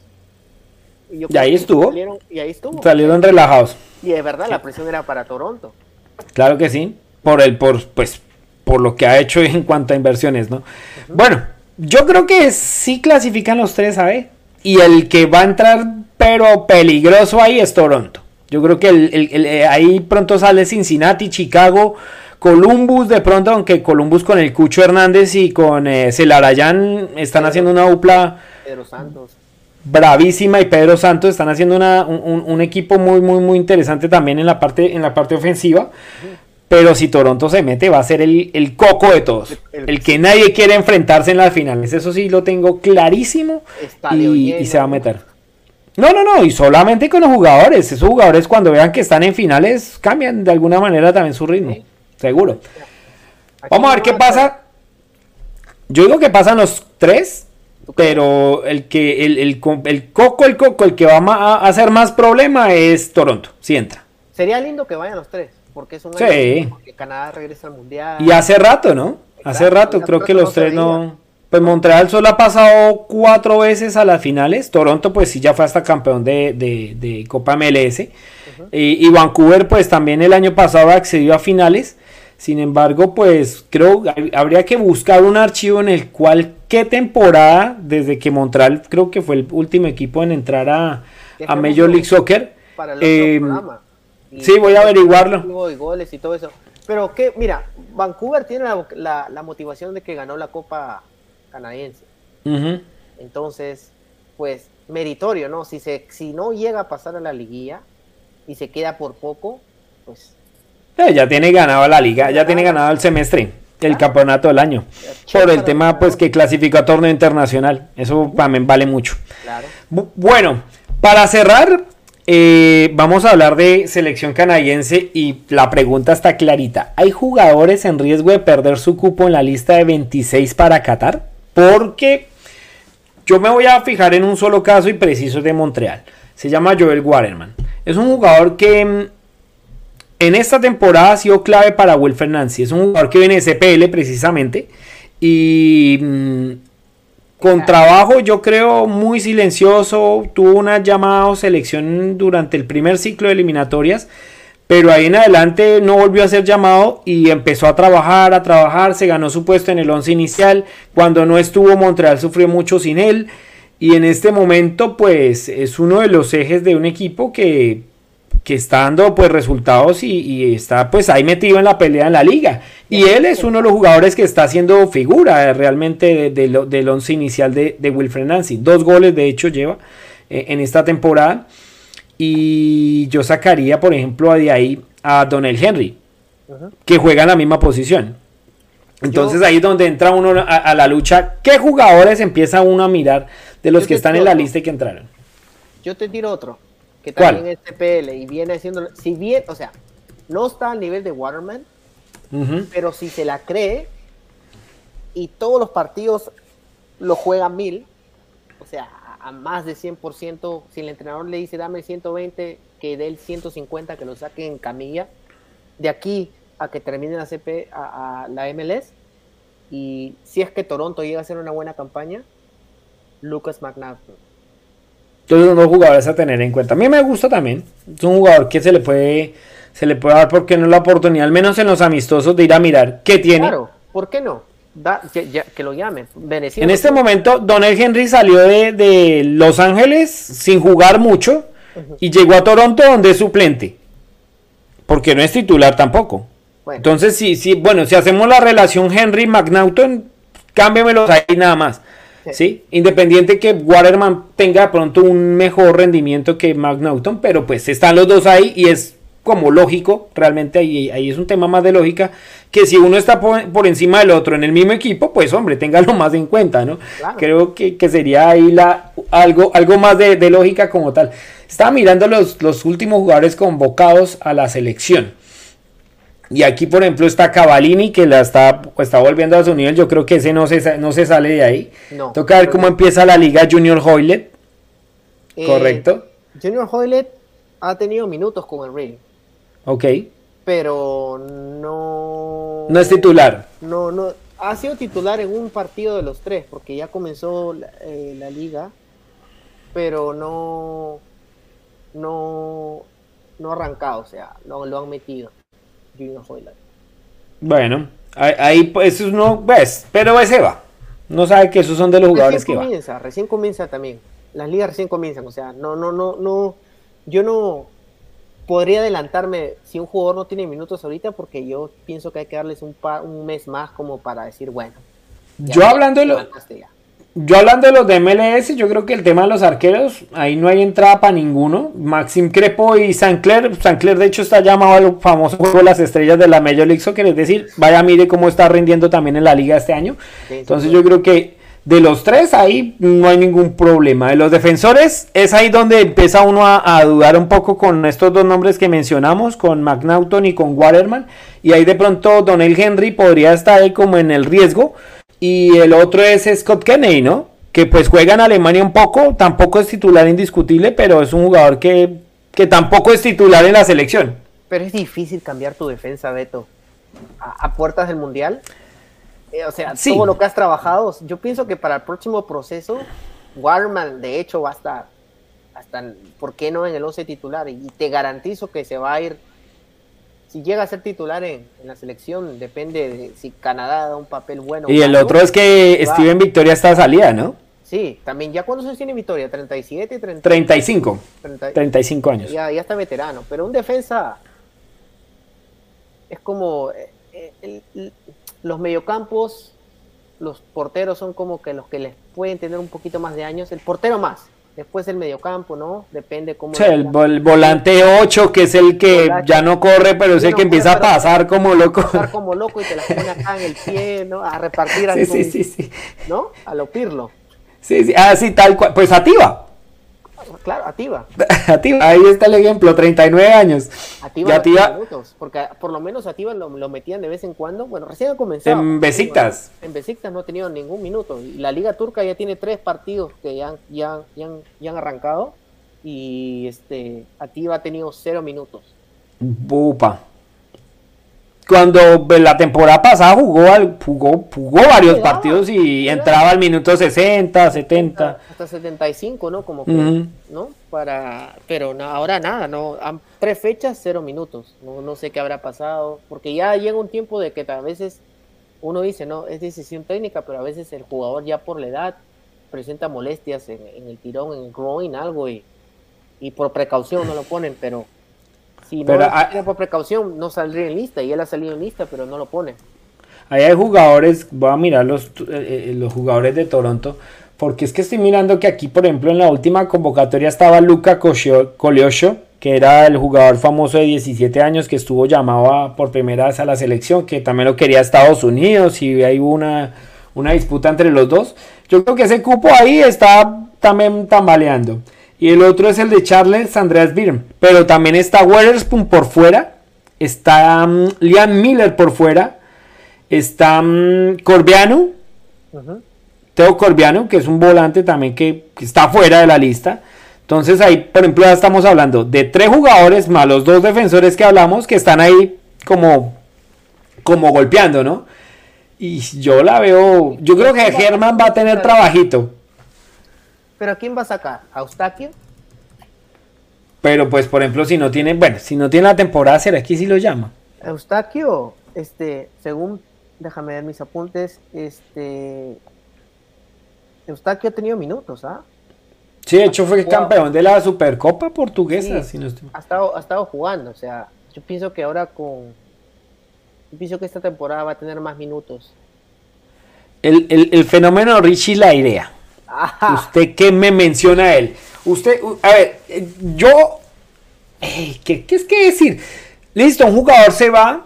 Y, ahí estuvo. Salieron, y ahí estuvo. Salieron relajados. Y es verdad, la presión era para Toronto. Claro que sí, por el, por, pues, por lo que ha hecho [laughs] en cuanto a inversiones, ¿no? Bueno, yo creo que sí clasifican los tres a B. Y el que va a entrar pero peligroso ahí es Toronto. Yo creo que eh, ahí pronto sale Cincinnati, Chicago, Columbus de pronto, aunque Columbus con el Cucho Hernández y con eh, Celarayán están haciendo una dupla Pedro Santos. bravísima y Pedro Santos están haciendo un, equipo muy muy muy interesante también en la parte en la parte ofensiva. Pero si Toronto se mete, va a ser el, coco de todos. El, que nadie quiere enfrentarse en las finales. Eso sí lo tengo clarísimo. Y, y, se va a meter. No, no, no, y solamente con los jugadores. Esos jugadores cuando vean que están en finales cambian de alguna manera también su ritmo. Seguro. Vamos a ver qué pasa. Yo digo que pasan los tres, pero el que el, el, coco, el coco, el que va a hacer más problema es Toronto, si entra. Sería lindo que vayan los tres, porque es un año que Canadá regresa al mundial. Y hace rato, ¿no? hace rato, creo que los tres no. Pues Montreal solo ha pasado cuatro veces a las finales. Toronto, pues sí, ya fue hasta campeón de, Copa MLS. y, Vancouver, pues también el año pasado accedió a finales. Sin embargo, pues creo que habría que buscar un archivo en el cual qué temporada, desde que Montreal creo que fue el último equipo en entrar a, Major League Soccer. Eh, sí, voy a averiguarlo. goles y todo eso. Pero que, mira, Vancouver tiene la motivación de que ganó la Copa canadiense. Entonces, pues meritorio, ¿no? Si, se, si no llega a pasar a la liguilla y se queda por poco, pues... Eh, ya tiene ganado la liga, ya tiene ganado el semestre, el campeonato del año. Por el tema, pues, que clasificó a torneo internacional. Eso también vale mucho. Bueno, para cerrar, eh, vamos a hablar de selección canadiense y la pregunta está clarita. ¿Hay jugadores en riesgo de perder su cupo en la lista de 26 para Qatar? Porque yo me voy a fijar en un solo caso y preciso de Montreal. Se llama Joel Waterman. Es un jugador que mm, en esta temporada ha sido clave para Wilfred Nancy. Es un jugador que viene de CPL precisamente. Y mm, con trabajo, yo creo, muy silencioso. Tuvo una llamada o selección durante el primer ciclo de eliminatorias pero ahí en adelante no volvió a ser llamado y empezó a trabajar, a trabajar, se ganó su puesto en el 11 inicial, cuando no estuvo Montreal sufrió mucho sin él. Y en este momento pues es uno de los ejes de un equipo que, está dando pues resultados y, está pues ahí metido en la pelea en la liga. Y él es uno de los jugadores que está haciendo figura realmente del 11 inicial de, de Wilfred Nancy, dos goles de hecho lleva eh, en esta temporada y yo sacaría, por ejemplo, de ahí a Donel Henry, que juega en la misma posición. Entonces ahí es donde entra uno a, la lucha. ¿Qué jugadores empieza uno a mirar de los que están en la lista y que entraron? Yo te tiro otro, que también es TPL y viene haciendo, si bien, o sea, no está al nivel de Waterman, pero si se la cree y todos los partidos lo juega mil, o sea, a más de 100%, si el entrenador le dice dame 120, que dé el 150, que lo saque en camilla, de aquí a que termine la CP, a, la MLS, y si es que Toronto llega a hacer una buena campaña, Lucas McNaughton. Entonces, unos jugadores a tener en cuenta. A mí me gusta también. Es un jugador que se le puede, se le puede dar, ¿por qué no la oportunidad, al menos en los amistosos, de ir a mirar qué tiene? Claro, ¿por qué no? Que, lo llamen. en este momento, Donel Henry salió de, Los Ángeles sin jugar mucho y llegó a Toronto donde es suplente. Porque no es titular tampoco. Entonces, sí, sí, bueno, si hacemos la relación Henry-McNaughton, cámbiamelos ahí nada más. Sí. Independiente que Waterman tenga pronto un mejor rendimiento que McNaughton, pero pues están los dos ahí y es como lógico, realmente ahí, ahí es un tema más de lógica, que si uno está por, encima del otro en el mismo equipo, pues hombre, téngalo [laughs] más en cuenta, ¿no? Creo que, sería ahí la, algo, algo más de, lógica como tal. Estaba mirando los, los últimos jugadores convocados a la selección. Y aquí, por ejemplo, está Cavalini, que la está, está volviendo a su nivel. Yo creo que ese no se, no se sale de ahí. Toca ver cómo empieza la liga Junior Hoylet. Eh, Correcto. Junior Hoylet ha tenido minutos con el Real. Ok. Pero no. No es titular. No, no. Ha sido titular en un partido de los tres, porque ya comenzó la, eh, liga. Pero no. No. No ha arrancado, o sea, no lo han metido. Bueno, ahí, pues eso no ves, pero ese va. No sabe que esos son de los jugadores que comienza, Recién comienza también. Las ligas recién comienzan, o sea, no, no, no, no. Yo no podría adelantarme si un jugador no tiene minutos ahorita porque yo pienso que hay que darles un, un mes más como para decir, bueno. Yo hablando de lo, yo hablando de los de MLS, yo creo que el tema de los arqueros, ahí no hay entrada para ninguno. Maxim Crepo y Sancler, Sancler de hecho está llamado al famoso juego de las estrellas de la Major League Soccer, es decir, vaya mire cómo está rindiendo también en la liga este año. Entonces yo creo que de los tres ahí no hay ningún problema. De los defensores es ahí donde empieza uno a, dudar un poco con estos dos nombres que mencionamos, con McNaughton y con Waterman. Y ahí de pronto Donel Henry podría estar ahí como en el riesgo y el otro es Scott Kennedy, ¿no? Que pues juega en Alemania un poco, tampoco es titular indiscutible, pero es un jugador que, tampoco es titular en la selección. Pero es difícil cambiar tu defensa, Beto, a, puertas del Mundial. Eh, o sea, todo lo que has trabajado, yo pienso que para el próximo proceso, Warman de hecho va a estar, hasta, ¿por qué no en el 11 titular? Y te garantizo que se va a ir si llega a ser titular en, la selección, depende de si Canadá da un papel bueno. Y el otro es que Steven Victoria está salida, ¿no? Sí, también ya cuántos años tiene Victoria, 37 y 35. 35 años. Ya, ya está veterano, pero un defensa es como eh, eh, los mediocampos, los porteros son como que los que les pueden tener un poquito más de años, el portero más, Después el mediocampo, ¿no? Depende cómo. el, volante 8, que es el que ya no corre, pero es el que empieza a pasar como loco. [laughs] Pasar como loco y te la pone acá en el pie, ¿no? A repartir [laughs] sí, sí, sí, sí, ¿No? A lo pirlo. Sí, sí, ah, sí, tal cual. Pues activa. Claro, Ativa. [laughs] Ativa, ahí está el ejemplo, 39 años. Ativa, Ativa... Minutos, porque por lo menos Ativa lo, lo, metían de vez en cuando. Bueno, recién ha comenzado. En Besiktas. En Besiktas no ha tenido ningún minuto. Y la Liga Turca ya tiene tres partidos que ya, ya, ya, han, ya han arrancado. Y este Ativa ha tenido cero minutos. Bupa cuando la temporada pasada jugó, jugó, jugó varios partidos y entraba al minuto 60, 70. Hasta 75, ¿no? Como que, ¿no? Para, pero ahora nada, ¿no? Tres fechas, cero minutos. No, no sé qué habrá pasado, porque ya llega un tiempo de que a veces uno dice, no, es decisión técnica, pero a veces el jugador ya por la edad presenta molestias en, el tirón, en el groin, algo, y, y por precaución no lo ponen, pero si pero no por precaución, no saldría en lista. Y él ha salido en lista, pero no lo pone. Ahí hay jugadores, voy a mirar los, eh, eh, los jugadores de Toronto. Porque es que estoy mirando que aquí, por ejemplo, en la última convocatoria estaba Luca Coliocho, que era el jugador famoso de 17 años que estuvo llamado por primera vez a la selección, que también lo quería Estados Unidos y hay una, una disputa entre los dos. Yo creo que ese cupo ahí está también tambaleando. Y el otro es el de Charles Andreas Birm. Pero también está Weatherspoon por fuera. Está um, Liam Miller por fuera. Está um, Corbiano. Teo Corbiano, que es un volante también que, está fuera de la lista. Entonces ahí, por ejemplo, ya estamos hablando de tres jugadores más los dos defensores que hablamos que están ahí como, como golpeando, ¿no? Y yo la veo, yo creo que Germán va a tener trabajito. ¿Pero a quién va a sacar? ¿A Eustaquio? Pero pues, por ejemplo, si no tiene, bueno, si no tiene la temporada, ¿será que sí lo llama? Eustaquio, este, según, déjame ver mis apuntes, este, Eustaquio ha tenido minutos, ¿ah? Sí, de hecho fue campeón de la Supercopa Portuguesa, si no estoy... ha, estado, ha estado jugando, o sea, yo pienso que ahora con, yo pienso que esta temporada va a tener más minutos. El, fenómeno Richie la ¿Usted qué me menciona él? Usted, a ver, yo, ¿qué, es que decir? Listo, un jugador se va,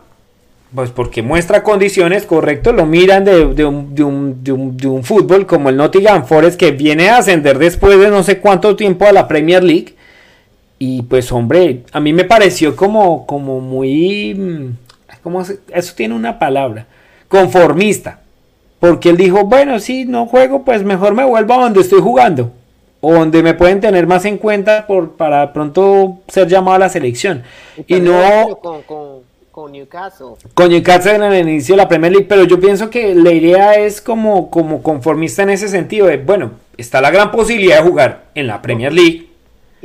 pues porque muestra condiciones, correcto, lo miran de, de, un, de, un, de, un, fútbol como el Nottingham Forest que viene a ascender después de no sé cuánto tiempo a la Premier League. Y pues hombre, a mí me pareció como, como muy... Mm, ¿cómo Eso tiene una palabra. Conformista. Porque él dijo, bueno, si no juego, pues mejor me vuelvo a donde estoy jugando o donde me pueden tener más en cuenta por, para pronto ser llamado a la selección. Y, no... Con, Newcastle. Con Newcastle en el inicio de la Premier League, pero yo pienso que la idea es como, como conformista en ese sentido, de, bueno, está la gran posibilidad de jugar en la Premier League.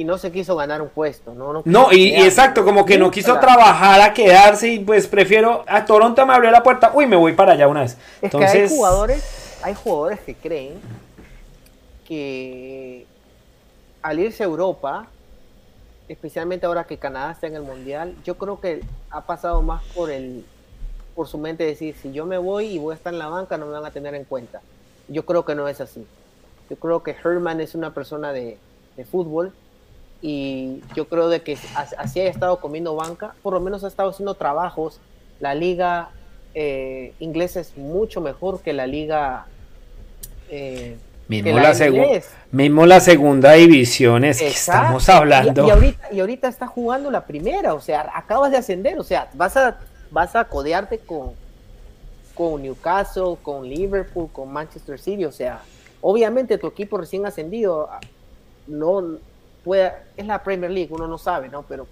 Y no se quiso ganar un puesto, ¿no? No, y, exacto, como que no quiso trabajar a quedarse y pues prefiero, a Toronto me abrió la puerta, uy, me voy para allá una vez. Entonces... hay jugadores, hay jugadores que creen que al irse a Europa, especialmente ahora que Canadá está en el Mundial, yo creo que ha pasado más por el por su mente decir, si yo me voy y voy a estar en la banca, no me van a tener en cuenta. Yo creo que no es así. Yo creo que Herman es una persona de, fútbol y yo creo de que así haya estado comiendo banca, por lo menos ha estado haciendo trabajos. La liga eh, inglesa es mucho mejor que la liga eh, Mismo la, mismo la segunda división es que estamos hablando. Y, ahorita, y ahorita está jugando la primera, o sea, acabas de ascender, o sea, vas a, vas a codearte con, con Newcastle, con Liverpool, con Manchester City, o sea, obviamente tu equipo recién ascendido ah, no puede, es la Premier League, uno no sabe, ¿no? Pero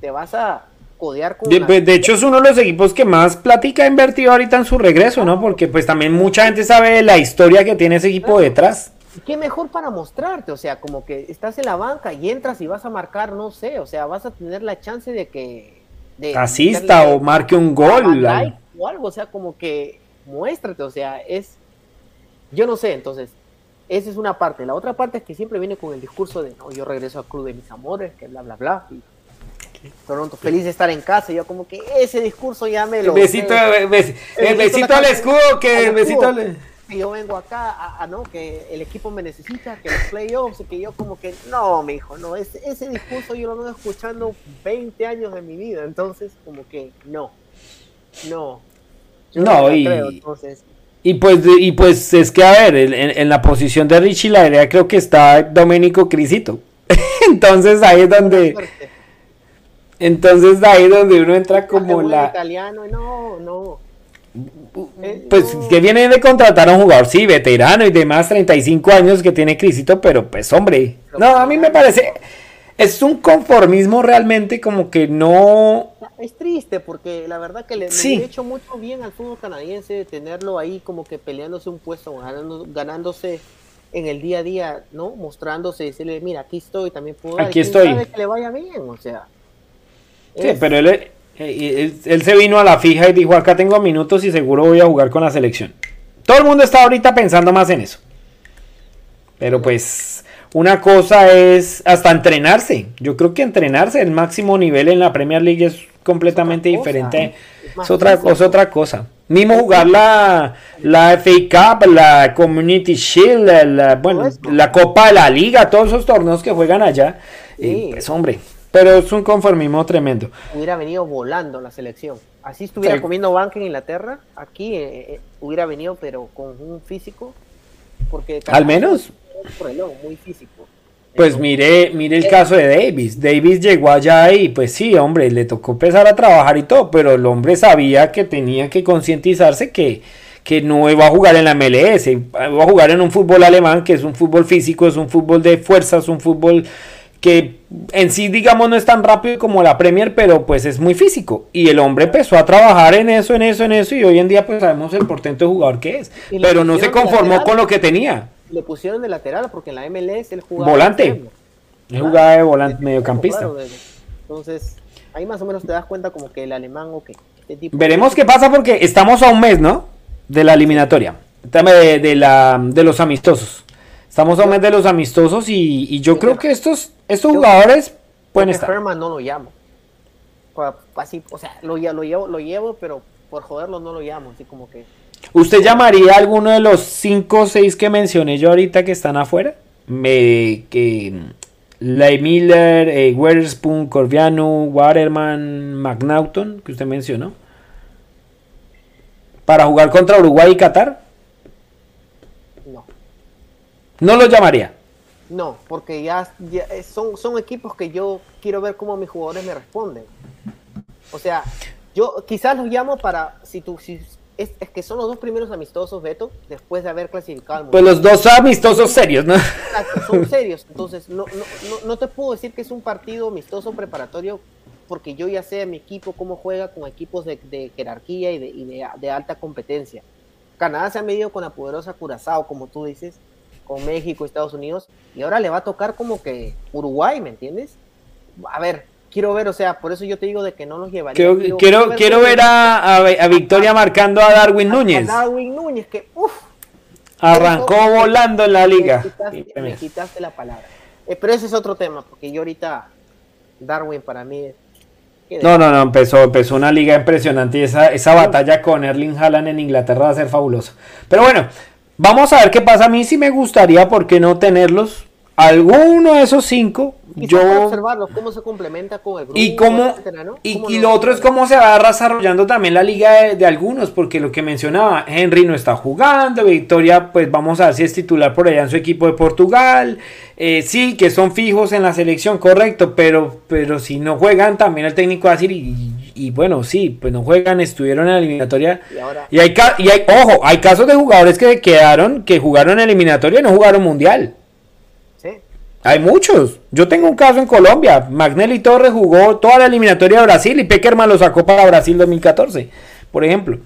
te vas a, de, hecho, es uno de los equipos que más platica ha invertido ahorita en su regreso, ¿no? Porque pues también mucha gente sabe la historia que tiene ese equipo detrás. Qué mejor para mostrarte, o sea, como que estás en la banca y entras y vas a marcar, no sé, o sea, vas a tener la chance de que... Asista o marque un gol. O algo, o sea, como que muéstrate, o sea, es... Yo no sé, entonces, esa es una parte. La otra parte es que siempre viene con el discurso de, no, yo regreso al club de mis amores, que bla, bla, bla. Y Toronto, feliz de estar en casa. yo como que ese discurso ya me lo... El besito, el, besito, al escudo, que el besito al... Que yo vengo acá a, no, que el equipo me necesita, que los playoffs, que yo como que, no, mi hijo, no, ese, ese discurso yo lo vengo escuchando 20 años de mi vida, entonces como que no, no. no, y, y pues, y pues es que, a ver, en, en, la posición de Richie la idea creo que está Domenico Crisito. [laughs] entonces ahí es donde... Entonces ahí donde uno entra como la... Italiano, no, no. Eh, pues que viene de contratar a un jugador, sí, veterano y demás, 35 años que tiene Crisito, pero pues hombre, no, a mí me parece, es un conformismo realmente como que no... Es triste porque la verdad que le, ha hecho mucho bien al fútbol canadiense tenerlo ahí como que peleándose un puesto, ganándose en el día a día, ¿no? Mostrándose, decirle, mira, aquí estoy, también puedo... Aquí estoy. que le vaya bien, o sea. Sí, pero eh, él, él, se vino a la fija y dijo, acá tengo minutos y seguro voy a jugar con la selección. Todo el mundo está ahorita pensando más en eso. Pero pues una cosa es hasta entrenarse. Yo creo que entrenarse, el máximo nivel en la Premier League es completamente diferente. Es, otra, otra cosa. Mismo jugar la, la FA Cup, la Community Shield, la, bueno, la Copa de la Liga, todos esos torneos que juegan allá. Y pues hombre, pero es un conformismo tremendo. Hubiera venido volando la selección. Así estuviera comiendo banca en Inglaterra, aquí eh, eh, hubiera venido, pero con un físico. Porque Al menos. Muy físico. Pues mire, mire el caso de Davis. Davis llegó allá y pues sí, hombre, le tocó empezar a trabajar y todo, pero el hombre sabía que tenía que concientizarse que, que no iba a jugar en la MLS, iba a jugar en un fútbol alemán, que es un fútbol físico, es un fútbol de fuerzas, un fútbol que en sí, digamos, no es tan rápido como la Premier, pero pues es muy físico. Y el hombre empezó a trabajar en eso, en eso, en eso, y hoy en día pues sabemos el portento de jugador que es. Pero no se conformó con lo que tenía. Le pusieron de lateral, porque en la MLS él jugaba... Volante. Él jugaba de volante, mediocampista. Entonces, ahí más o menos te das cuenta como que el alemán, ok. Este Veremos qué pasa porque estamos a un mes, ¿no? De la eliminatoria. De, de, la, de los amistosos. Estamos a un mes de los amistosos y, yo creo que estos, estos jugadores pueden estar. Ferman no lo llamo. Así, o sea, lo, lo, llevo, lo llevo, pero por joderlo no lo llamo. Así como que. ¿Usted llamaría a alguno de los 5 o 6 que mencioné yo ahorita que están afuera? Me, que Lay Miller, eh, Weatherspoon, Corviano, Waterman, McNaughton, que usted mencionó. Para jugar contra Uruguay y Qatar. ¿No lo llamaría? No, porque ya, eh, son, son equipos que yo quiero ver cómo mis jugadores me responden. O sea, yo quizás los llamo para, si tú, si, es, que son los dos primeros amistosos, Beto, después de haber clasificado. pues los dos amistosos serios, ¿no? Exacto, son [laughs] serios. Entonces, no, no, no, te puedo decir que es un partido amistoso preparatorio porque yo ya sé mi equipo cómo juega con equipos de, de jerarquía y, de, y de, de, alta competencia. Canadá se ha medido con la poderosa Curazao, como tú dices, con México, Estados Unidos, y ahora le va a tocar como que Uruguay, ¿me entiendes? A ver, quiero ver, o sea, por eso yo te digo de que no los llevaría. Quiero, quiero, quiero, ver, a, a, Victoria marcando a Darwin Núñez. Darwin Núñez, que uff. Arrancó volando en la liga. Me quitaste, la palabra. Eh, pero ese es otro tema, porque yo ahorita, Darwin para mí... No, no, no, empezó, empezó una liga impresionante y esa, esa batalla con Erling Haaland en Inglaterra va a ser fabulosa. Pero bueno, Vamos a ver qué pasa. A mí sí me gustaría, ¿por qué no tenerlos? Alguno de esos cinco. Y yo observarlos, cómo se complementa con el grupo. Y, cómo, y, lo otro es cómo se va desarrollando también la liga de, algunos, porque lo que mencionaba, Henry no está jugando, Victoria, pues vamos a ver si es titular por allá en su equipo de Portugal. Eh, sí, que son fijos en la selección, correcto, pero, pero si no juegan, también el técnico va a decir, y, y bueno, sí, pues no juegan, estuvieron en la eliminatoria. Y, hay, y hay, ojo, hay casos de jugadores que quedaron, que jugaron en eliminatoria y no jugaron mundial. Hay muchos. Yo tengo un caso en Colombia. Magnelli Torres jugó toda la eliminatoria de Brasil y Peckerman lo sacó para Brasil 2014, por ejemplo.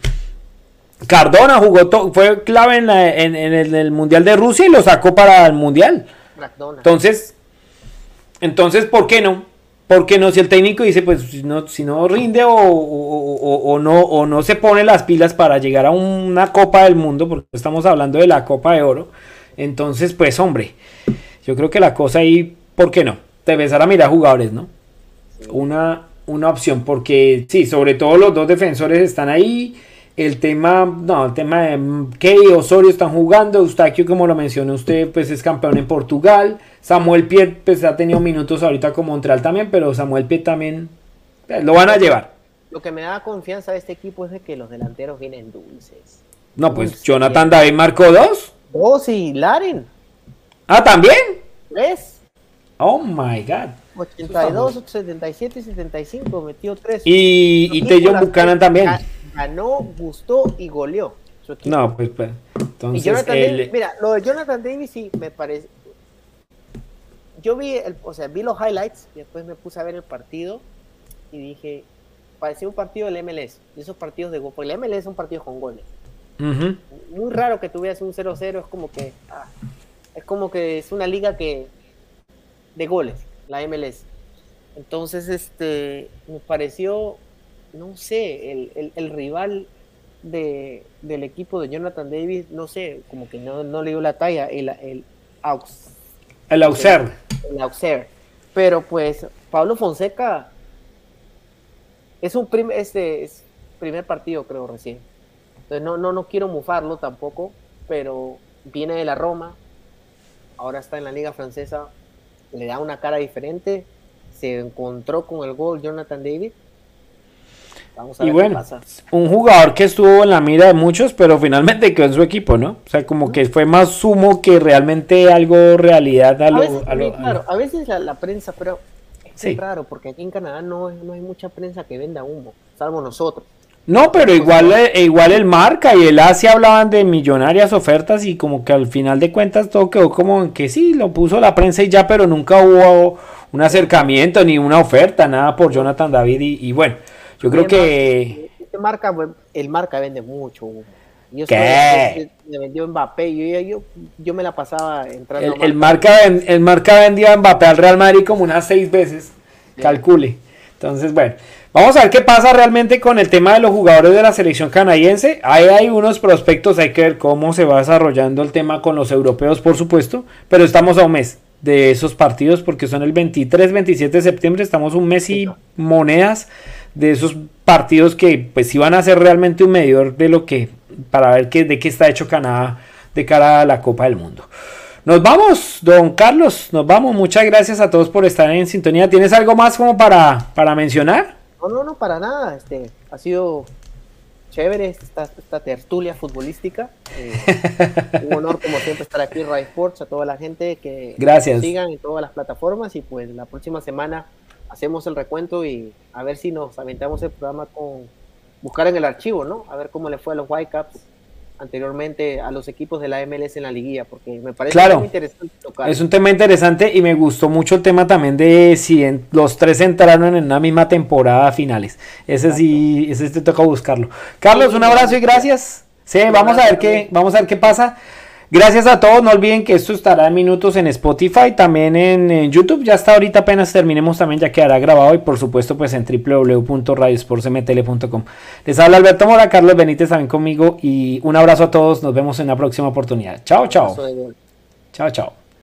Cardona jugó, fue clave en, en, el, Mundial de Rusia y lo sacó para el Mundial. Entonces, entonces, ¿por qué no? Porque no, si el técnico dice, pues si no, si no rinde o, no, o no se pone las pilas para llegar a una Copa del Mundo, porque estamos hablando de la Copa de Oro, entonces, pues hombre, yo creo que la cosa ahí, ¿por qué no? Te empezar a mirar jugadores, ¿no? Una, una opción, porque sí, sobre todo los dos defensores están ahí. El tema, no, el tema de Key Osorio están jugando. Eustaquio, como lo mencionó usted, pues es campeón en Portugal. Samuel Piet, pues ha tenido minutos ahorita con Montreal también, pero Samuel Piet también eh, lo van a llevar. Lo que me da confianza de este equipo es de que los delanteros vienen dulces. No, pues Jonathan David marcó dos. Dos y Laren. Ah, también. Tres. Oh my God. 82, 77 y 75, metió tres. Y, y Tejon Buchanan también ganó, gustó y goleó. No, pues, pues entonces Davis, mira, lo de Jonathan Davis sí me parece. Yo vi, el, o sea, vi los highlights y después me puse a ver el partido y dije, parecía un partido del MLS, de esos partidos de gol, porque el MLS son partidos con goles. Muy raro que tuvieras un 0-0, es como que ah, es como que es una liga que de goles, la MLS. Entonces, este, me pareció no sé, el, el, rival de, del equipo de Jonathan Davis, no sé, como que no, no le dio la talla, el, el Aux. El Auxerre. El, Auxerre. Pero pues, Pablo Fonseca es un este, es primer partido, creo, recién. Entonces, no, no, no quiero mufarlo tampoco, pero viene de la Roma, ahora está en la Liga Francesa, le da una cara diferente, se encontró con el gol Jonathan Davis y bueno, un jugador que estuvo en la mira de muchos, pero finalmente quedó en su equipo, ¿no? O sea, como que fue más sumo que realmente algo realidad a, veces, claro, a veces la, prensa, pero es raro, porque aquí en Canadá no, no hay mucha prensa que venda humo, salvo nosotros. No, pero igual, eh, igual el Marca y el Asia hablaban de millonarias ofertas y como que al final de cuentas todo quedó como en que sí, lo puso la prensa y ya, pero nunca hubo un acercamiento ni una oferta, nada por Jonathan David y, bueno, yo creo que... Este marca, el Marca vende mucho. Yo ¿Qué? Me vendió Mbappé, yo, yo, yo, me la pasaba entrando. El, el marca, el marca vendía Mbappé al Real Madrid como unas seis veces, calcule. Entonces, bueno, Vamos a ver qué pasa realmente con el tema de los jugadores de la selección canadiense. Ahí hay unos prospectos, hay que ver cómo se va desarrollando el tema con los europeos, por supuesto, pero estamos a un mes de esos partidos porque son el 23, 27 de septiembre, estamos un mes y monedas de esos partidos que pues iban a ser realmente un medidor de lo que para ver qué, de qué está hecho Canadá de cara a la Copa del Mundo. Nos vamos, don Carlos, nos vamos. Muchas gracias a todos por estar en sintonía. ¿Tienes algo más como para, para mencionar? No, no, no, para nada. Este, ha sido chévere esta, esta tertulia futbolística. Eh, un honor, como siempre, estar aquí en Rai Sports, a toda la gente que Gracias. sigan en todas las plataformas. Y pues la próxima semana hacemos el recuento y a ver si nos aventamos el programa con buscar en el archivo, ¿no? A ver cómo le fue a los Whitecaps anteriormente a los equipos de la MLS en la liguilla, porque me parece muy interesante tocar. Es un tema interesante y me gustó mucho el tema también de si los tres entraron en una misma temporada finales. Ese sí, ese te toca buscarlo. Carlos, un abrazo y gracias. Sí, vamos a ver qué, vamos a ver qué pasa. Gracias a todos, no olviden que esto estará en minutos en Spotify, también en, YouTube, ya está ahorita apenas terminemos también ya quedará grabado y por supuesto pues en www.radiosportsmtl.com. Les habla Alberto Mora, Carlos Benítez también conmigo y un abrazo a todos, nos vemos en la próxima oportunidad. Chao, chao. Chao, chao.